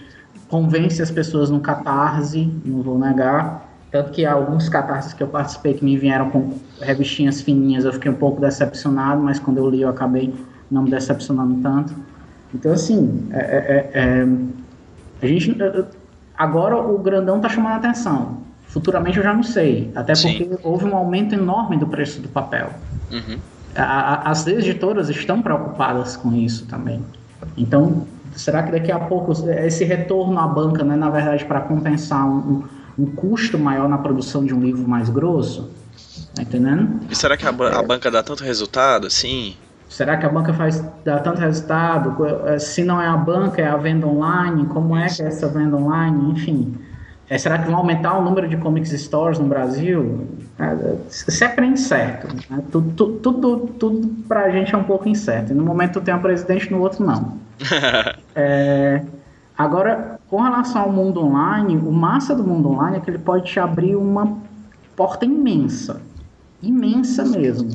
convence as pessoas no catarse, não vou negar. Tanto que alguns catarses que eu participei que me vieram com revistinhas fininhas, eu fiquei um pouco decepcionado, mas quando eu li eu acabei não me decepcionando tanto. Então, assim, é- é- é- é, a gente, agora o grandão tá chamando a atenção. Futuramente eu já não sei. Até Sim. porque houve um aumento enorme do preço do papel. Uhum. A- a- as editoras estão preocupadas com isso também. Então, será que daqui a pouco esse retorno à banca, né, na verdade, para compensar um, um- custo maior na produção de um livro mais grosso? Tá entendendo? E será que a, a banca dá tanto resultado assim? Será que a banca faz dá tanto resultado? Eh, Se não é a banca, é a venda online? Como é que é essa venda online? Enfim. Eh, será que vão aumentar o número de comics stores no Brasil? Eh, Sempre é incerto. né? Tudo, tudo, tudo, tudo pra gente é um pouco incerto. E no momento tem um presidente, no outro não. É, agora, com relação ao mundo online, o massa do mundo online é que ele pode te abrir uma porta imensa. Imensa mesmo.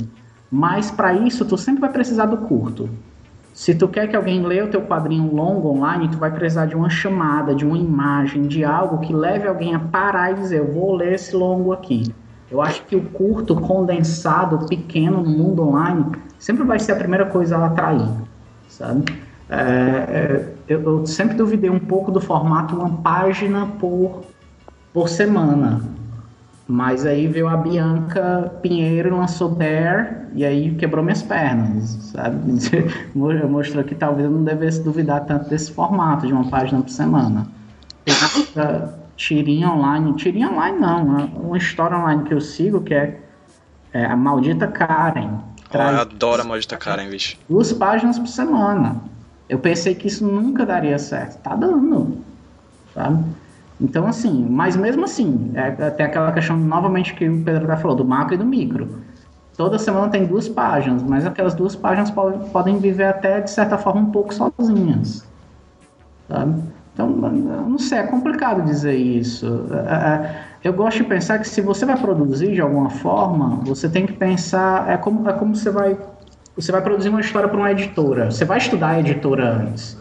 Mas para isso, tu sempre vai precisar do curto. Se tu quer que alguém leia o teu quadrinho longo online, tu vai precisar de uma chamada, de uma imagem, de algo que leve alguém a parar e dizer, eu vou ler esse longo aqui. Eu acho que o curto, condensado, pequeno no mundo online, sempre vai ser a primeira coisa a atrair, sabe? É, é, eu, eu sempre duvidei um pouco do formato uma página por, por semana. Mas aí veio a Bianca Pinheiro lançou Bear e aí quebrou minhas pernas, sabe? Mostrou que talvez eu não devesse duvidar tanto desse formato de uma página por semana. Tem tirinha online, tirinha online não, uma- uma história online que eu sigo que é, é a Maldita Karen. Eu Traz adoro a maldita Karen, bicho. duas páginas por semana. Eu pensei que isso nunca daria certo. Tá dando. Sabe? Então, assim, mas mesmo assim, é, tem aquela questão novamente que o Pedro já falou, do macro e do micro. Toda semana tem duas páginas, mas aquelas duas páginas po- podem viver até, de certa forma, um pouco sozinhas. Sabe? Então, não sei, é complicado dizer isso. É, é, Eu gosto de pensar que se você vai produzir de alguma forma, você tem que pensar, é como, é como você vai você vai produzir uma história para uma editora. Você vai estudar a editora antes.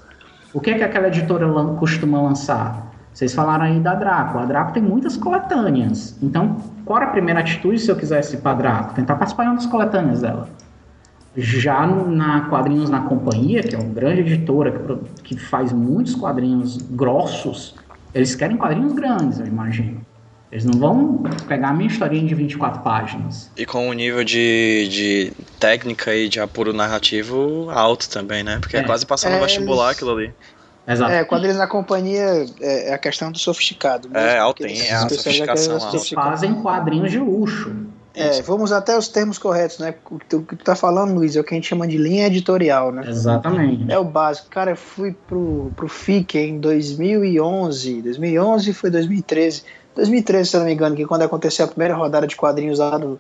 O que é que aquela editora costuma lançar? Vocês falaram aí da Draco. A Draco tem muitas coletâneas. Então, qual era a primeira atitude se eu quisesse ir para Draco? Tentar participar de uma das coletâneas dela. Já no- na Quadrinhos na Companhia, que é uma grande editora que, que faz muitos quadrinhos grossos, eles querem quadrinhos grandes, eu imagino. Eles não vão pegar a minha historinha de 24 páginas. E com um nível de, de técnica e de apuro narrativo alto também, né? Porque é, É. quase passar no É, vestibular eles- aquilo ali. Exato. É, quadrinhos na companhia é, é a questão do sofisticado. mesmo, É, eles é a sofisticação sofisticado. Fazem quadrinhos de luxo. É, vamos até os termos corretos, né? O que tu, o que tu tá falando, Luiz, é o que a gente chama de linha editorial, né? Exatamente. É o básico. Cara, eu fui pro, pro FIC em 2011. 2011 foi 2013. 2013, se eu não me engano, que quando aconteceu a primeira rodada de quadrinhos lá do,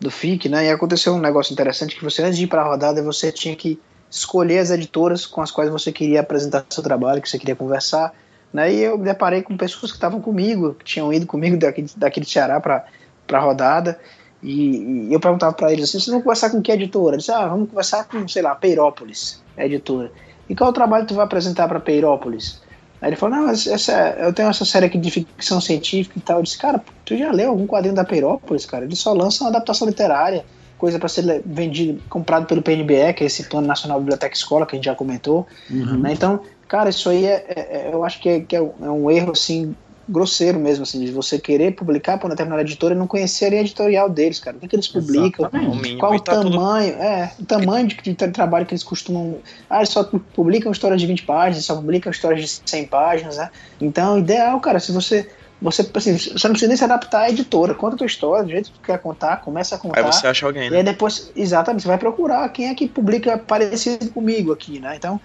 do FIC, né? E aconteceu um negócio interessante que você, antes de ir pra rodada, você tinha que escolher as editoras com as quais você queria apresentar seu trabalho, que você queria conversar. Né? E eu me deparei com pessoas que estavam comigo, que tinham ido comigo daqui, daqui de Ceará para a rodada. E, e eu perguntava para eles assim: vocês vão conversar com que editora? Eles ah, vamos conversar com, sei lá, Peirópolis, editora. E qual o trabalho tu vai apresentar para Peirópolis? Aí ele falou: não, essa, eu tenho essa série aqui de ficção científica e tal. Eu disse: cara, tu já leu algum quadrinho da Peirópolis, cara? Eles só lançam adaptação literária, coisa para ser vendido, comprado pelo PNBE, que é esse Plano Nacional Biblioteca Escola, que a gente já comentou. Uhum. Né? Então, cara, isso aí é, é- é- eu acho que, é, que é um- é um erro assim grosseiro mesmo, assim, de você querer publicar para uma determinada editora e não conhecer a linha editorial deles, cara. O que, que eles publicam? Exatamente. Qual o tá tudo- tamanho, é, o tamanho de, de tra- trabalho que eles costumam. Ah, eles só publicam histórias de 20 páginas, só publicam histórias de 100 páginas, né? Então, o ideal, cara, se você. Você, assim, você não precisa nem se adaptar à editora. Conta a tua história, do jeito que tu quer contar, começa a contar. Aí você acha alguém, E né? aí depois, exatamente, você vai procurar quem é que publica parecido comigo aqui, né? Então,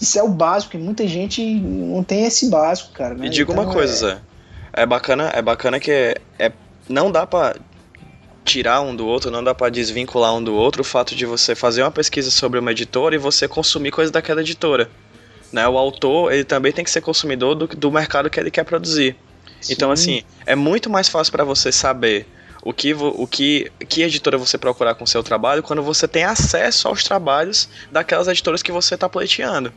isso é o básico, e muita gente não tem esse básico, cara. Né? E diga Então, uma coisa, é- Zé. É bacana, é bacana que é, é- não dá pra tirar um do outro, não dá pra desvincular um do outro o fato de você fazer uma pesquisa sobre uma editora e você consumir coisas daquela editora. Né? O autor, ele também tem que ser consumidor do, do mercado que ele quer produzir. Então, assim, é muito mais fácil pra você saber o que, o que, que editora você procurar com o seu trabalho quando você tem acesso aos trabalhos daquelas editoras que você tá pleiteando.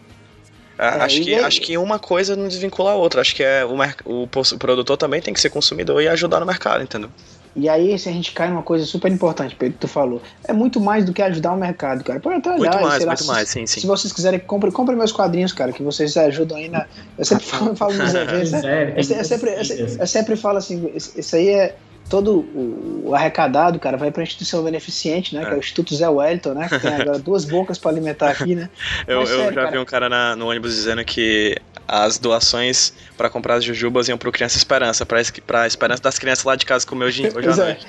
É, É, acho, que, aí- acho que uma coisa não desvincula a outra. Acho que é o, o, o produtor também tem que ser consumidor e ajudar no mercado, entendeu? E aí, se a gente cai numa coisa super importante, Pedro, que tu falou, é muito mais do que ajudar o mercado, cara. Pode até olhar, Muito mais, lá, muito se- mais, sim, sim. Se vocês quiserem, compre, compre meus quadrinhos, cara, que vocês ajudam aí na. Eu sempre falo, falo nos eventos, né? Tem Eu, eu sempre, eu, eu sempre falo assim, isso aí é todo o, o arrecadado, cara, vai pra instituição beneficente, né? Que é o Instituto Zé Wellington, né? Que tem agora duas bocas pra alimentar aqui, né? Eu, Mas eu sério, já cara. vi um cara na- no ônibus dizendo que as doações pra comprar as jujubas iam pro Criança Esperança, pra, es- pra esperança das crianças lá de casa comer hoje, hoje à Pois é. noite.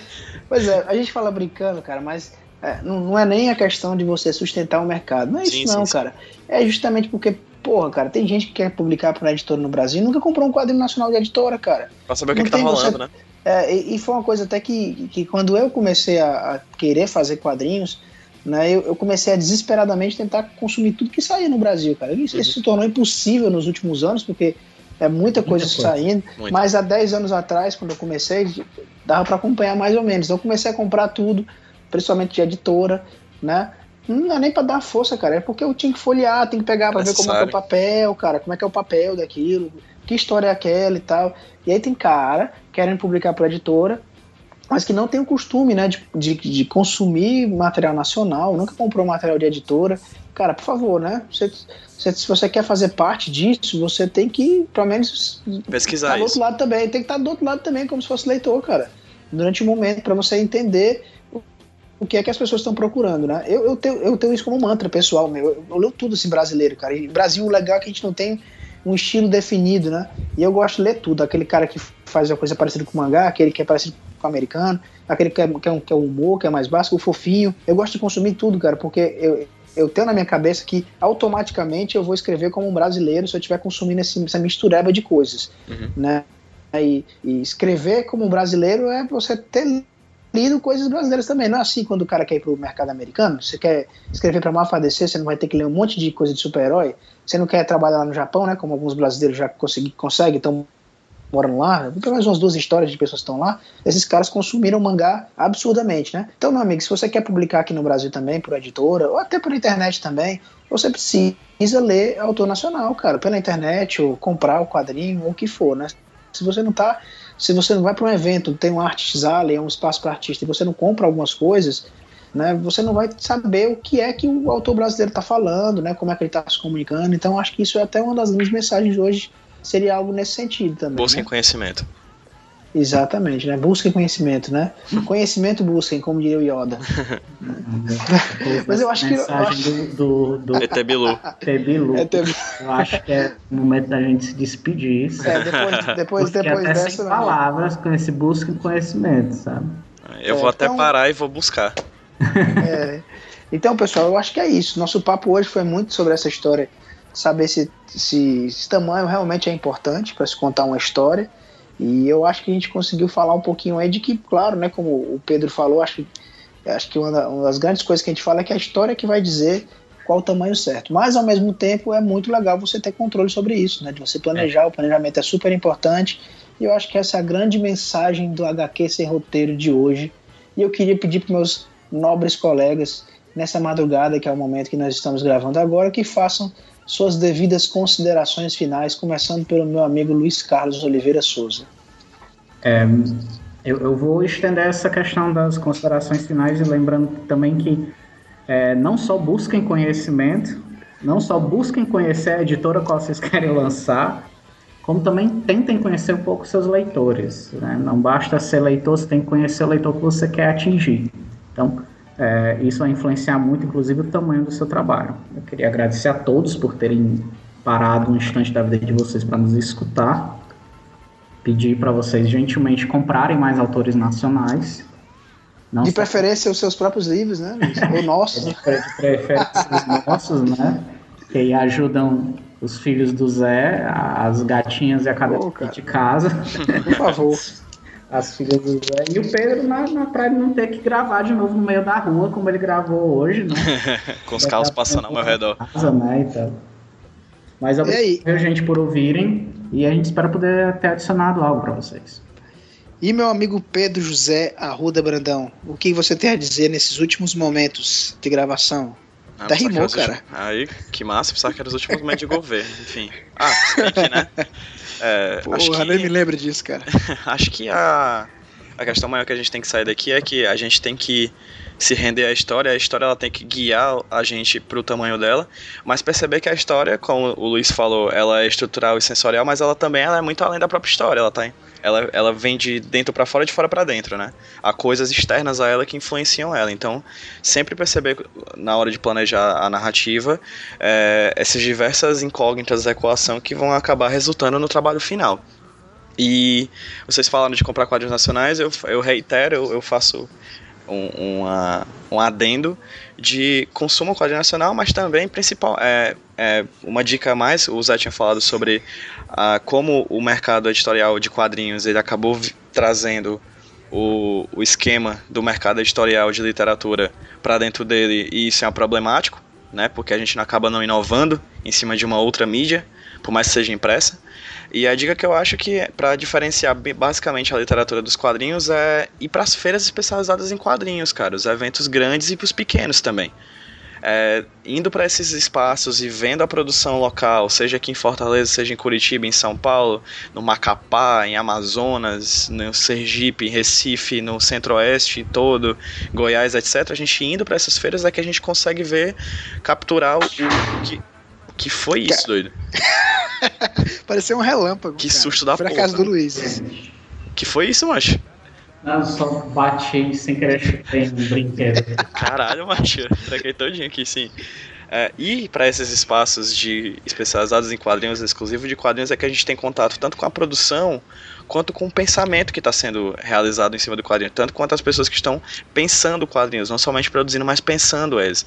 Pois é, a gente fala brincando, cara, mas é, não, não é nem a questão de você sustentar o mercado. Não é isso Sim, não, sim, cara. É justamente porque, porra, cara, tem gente que quer publicar para editora no Brasil e nunca comprou um quadrinho nacional de editora, cara. Pra saber o que, que tá tem você- rolando, né? É, e, e foi uma coisa até que, que quando eu comecei a, a querer fazer quadrinhos, né, eu, eu comecei a desesperadamente tentar consumir tudo que saía no Brasil, cara. Isso, isso se tornou impossível nos últimos anos, porque é muita coisa coisa. saindo. Muito. Mas há 10 anos atrás, quando eu comecei, dava para acompanhar mais ou menos. Então eu comecei a comprar tudo, principalmente de editora, né? Não é nem pra dar força, cara, é porque eu tinha que folhear, tem que pegar pra ver como é que é o papel, cara, como é que é o papel daquilo, que história é aquela e tal. E aí tem cara querendo publicar pra editora, mas que não tem o costume, né, de, de, de consumir material nacional, nunca comprou material de editora. Cara, por favor, né? Você, você- se você quer fazer parte disso, você tem que, pelo menos, Pesquisar tá do outro lado também. Tem que estar do outro lado também, como se fosse leitor, cara. Durante o momento, pra você entender o- que é que as pessoas estão procurando, né? Eu, eu, tenho, eu tenho isso como mantra pessoal meu. Eu, eu leio tudo esse brasileiro, cara. E Brasil, o legal é que a gente não tem um estilo definido, né? E eu gosto de ler tudo. Aquele cara que faz uma coisa parecida com mangá, aquele que é parecido com o americano, aquele que é, que é, um, que é o humor, que é mais básico, o fofinho. Eu gosto de consumir tudo, cara, porque eu, eu tenho na minha cabeça que automaticamente eu vou escrever como um brasileiro se eu estiver consumindo esse, essa mistureba de coisas, Uhum. né? E, e escrever como um brasileiro é você ter lido coisas brasileiras também. Não é assim quando o cara quer ir pro mercado americano, você quer escrever para Malfa DC, você não vai ter que ler um monte de coisa de super-herói. Você não quer trabalhar lá no Japão, né? Como alguns brasileiros já conseguem, estão morando lá. Pelo menos umas duas histórias de pessoas que estão lá. Esses caras consumiram mangá absurdamente, né? Então, meu amigo, se você quer publicar aqui no Brasil também, por editora, ou até por internet também, você precisa ler autor nacional, cara, pela internet, ou comprar o quadrinho, ou o que for, né? Se você não tá. Se você não vai para um evento, tem um artist alley, um espaço para artista, e você não compra algumas coisas, né? Você não vai saber o que é que o autor brasileiro está falando, né? Como é que ele está se comunicando. Então, acho que isso é até uma das grandes mensagens de hoje. Seria algo nesse sentido também. Busquem né? conhecimento. Exatamente, né? Busquem conhecimento, né? Conhecimento busquem, como diria o Yoda. Mas eu acho que- eu Mensagem do, do, do ET Bilu. Tebilu. É, teve- Eu acho que é o momento da gente se despedir. é, depois, depois, depois até dessa. sem amigo. palavras, com esse busca em conhecimento, sabe? Eu É, vou até então- parar e vou buscar. É. Então, pessoal, eu acho que é isso. Nosso papo hoje foi muito sobre essa história. Saber se, se esse tamanho realmente é importante para se contar uma história. E eu acho que a gente conseguiu falar um pouquinho aí de que, claro, né, como o Pedro falou, acho, que- acho que uma, uma das grandes coisas que a gente fala é que a história é que vai dizer qual o tamanho certo. Mas, ao mesmo tempo, é muito legal você ter controle sobre isso, né? De você planejar. O planejamento é super importante. E eu acho que essa é a grande mensagem do HQ Sem Roteiro de hoje. E eu queria pedir para meus nobres colegas, nessa madrugada, que é o momento que nós estamos gravando agora, que façam suas devidas considerações finais, começando pelo meu amigo Luiz Carlos Oliveira Souza. É, eu, eu vou estender essa questão das considerações finais e lembrando também que é, não só busquem conhecimento, não só busquem conhecer a editora qual vocês querem lançar, como também tentem conhecer um pouco seus leitores. né? Não basta ser leitor, você tem que conhecer o leitor que você quer atingir. Então, é, isso vai influenciar muito, inclusive, o tamanho do seu trabalho. Eu queria agradecer a todos por terem parado um instante da vida de vocês para nos escutar pedir para vocês gentilmente comprarem mais autores nacionais. Não De só- preferência, os seus próprios livros, né? Ou nossos. de pre- de preferência os nossos, né? Que aí ajudam os filhos do Zé, as gatinhas e a cadela cara. de casa, Por favor. as filhas do Zé. E o Pedro na, na pra ele não ter que gravar de novo no meio da rua, como ele gravou hoje, né? Com os carros passando ao meu redor. Casa, né, e tal. Mas E obrigado, gente, por ouvirem. E a gente espera poder ter adicionado algo para vocês. E meu amigo Pedro José Arruda Brandão, o que você tem a dizer nesses últimos momentos de gravação? Ah, Até que rimou, cara. últimos- Aí, que massa, pensava que era os últimos momentos de governo, enfim. Ah, enfim, né? É, acho Porra, que... nem me lembro disso, cara. Acho que a, a questão maior que a gente tem que sair daqui é que a gente tem que se render à história, a história ela tem que guiar a gente pro tamanho dela, mas perceber que a história, como o Luiz falou, ela é estrutural e sensorial, mas ela também ela é muito além da própria história, ela tá ela, ela vem de dentro para fora, de fora para dentro, né? Há coisas externas a ela que influenciam ela. Então, sempre perceber na hora de planejar a narrativa é, essas diversas incógnitas da equação que vão acabar resultando no trabalho final. E vocês falaram de comprar quadrinhos nacionais, eu, eu reitero, eu, eu faço um, uma- um adendo de consumo quadrinho nacional, mas também principal é, é uma dica a mais. O Zé tinha falado sobre ah, como o mercado editorial de quadrinhos ele acabou trazendo o, o esquema do mercado editorial de literatura para dentro dele e isso é problemático, né? Porque a gente não acaba não inovando em cima de uma outra mídia, por mais que seja impressa. E a dica que eu acho que para diferenciar basicamente a literatura dos quadrinhos é ir para as feiras especializadas em quadrinhos, cara, os eventos grandes e para os pequenos também. É, indo para esses espaços e vendo a produção local, seja aqui em Fortaleza, seja em Curitiba, em São Paulo, no Macapá, em Amazonas, no Sergipe, em Recife, no Centro-Oeste todo, Goiás, etc. A gente indo para essas feiras é que a gente consegue ver, capturar o, que, que foi isso, doido. Pareceu um relâmpago. Que cara. susto da Foi a porra. casa do Luiz. Que foi isso, macho? Não, só bati sem querer chutei um brinquedo. Caralho, macho. Traquei todinho aqui, sim. É, e para esses espaços de especializados em quadrinhos, exclusivos de quadrinhos, é que a gente tem contato tanto com a produção quanto com o pensamento que está sendo realizado em cima do quadrinho, tanto quanto as pessoas que estão pensando quadrinhos, não somente produzindo, mas pensando eles.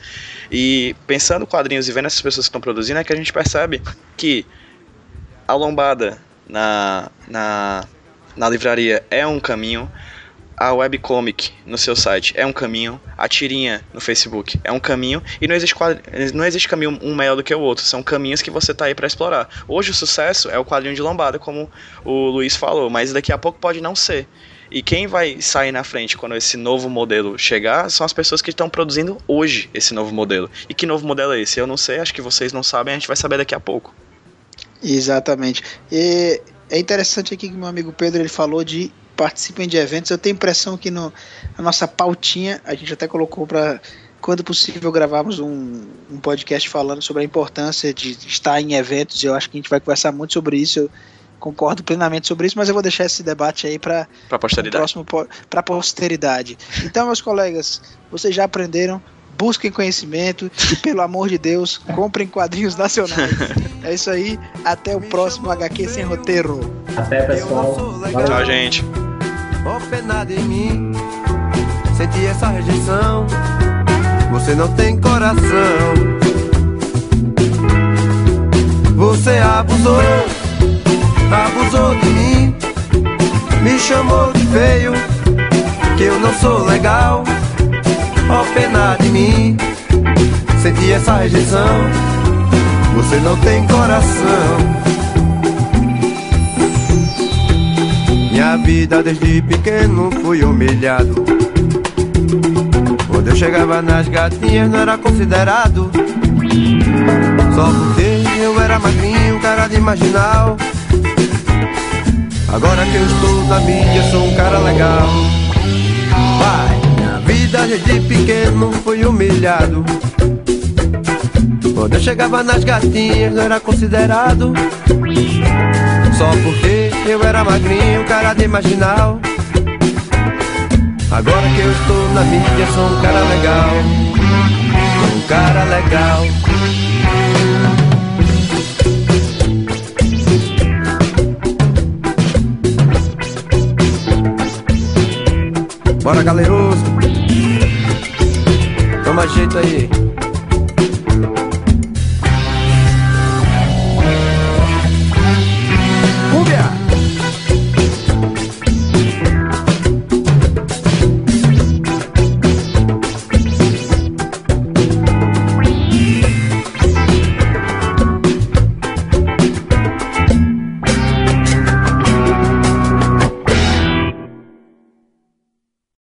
E pensando quadrinhos e vendo essas pessoas que estão produzindo é que a gente percebe que a lombada na, na, na livraria é um caminho, a webcomic no seu site é um caminho, a tirinha no Facebook é um caminho, e não existe, quadri- não existe caminho um melhor do que o outro, são caminhos que você tá aí para explorar. Hoje o sucesso é o quadrinho de lombada, como o Luiz falou, mas daqui a pouco pode não ser. E quem vai sair na frente quando esse novo modelo chegar são as pessoas que estão produzindo hoje esse novo modelo. E que novo modelo é esse? Eu não sei, acho que vocês não sabem, a gente vai saber daqui a pouco. Exatamente. E é interessante aqui que meu amigo Pedro ele falou de participem de eventos. Eu tenho a impressão que no, na nossa pautinha a gente até colocou para quando possível gravarmos um, um podcast falando sobre a importância de estar em eventos. Eu acho que a gente vai conversar muito sobre isso. Eu concordo plenamente sobre isso, mas eu vou deixar esse debate aí para Pra posteridade. próximo para posteridade. Então, meus colegas, vocês já aprenderam? Busquem conhecimento e, pelo amor de Deus, comprem quadrinhos nacionais. É isso aí. Até o próximo HQ Sem Roteiro. Até, pessoal. Valeu. Tchau, gente. Ó penada em mim, senti essa rejeição. Você não tem coração. Você abusou, abusou de mim. Me chamou de feio, que eu não sou legal. Ó pena de mim, senti essa rejeição. Você não tem coração. Minha vida desde pequeno fui humilhado. Quando eu chegava nas gatinhas não era considerado. Só porque eu era magrinho, cara de marginal. Agora que eu estou na mídia, sou um cara legal. Vai, minha vida desde pequeno fui humilhado. Quando eu chegava nas gatinhas não era considerado. Só porque eu era magrinho, cara de marginal. Agora que eu estou na mídia, sou um cara legal. Sou um cara legal. Bora, galeroso. Toma jeito aí.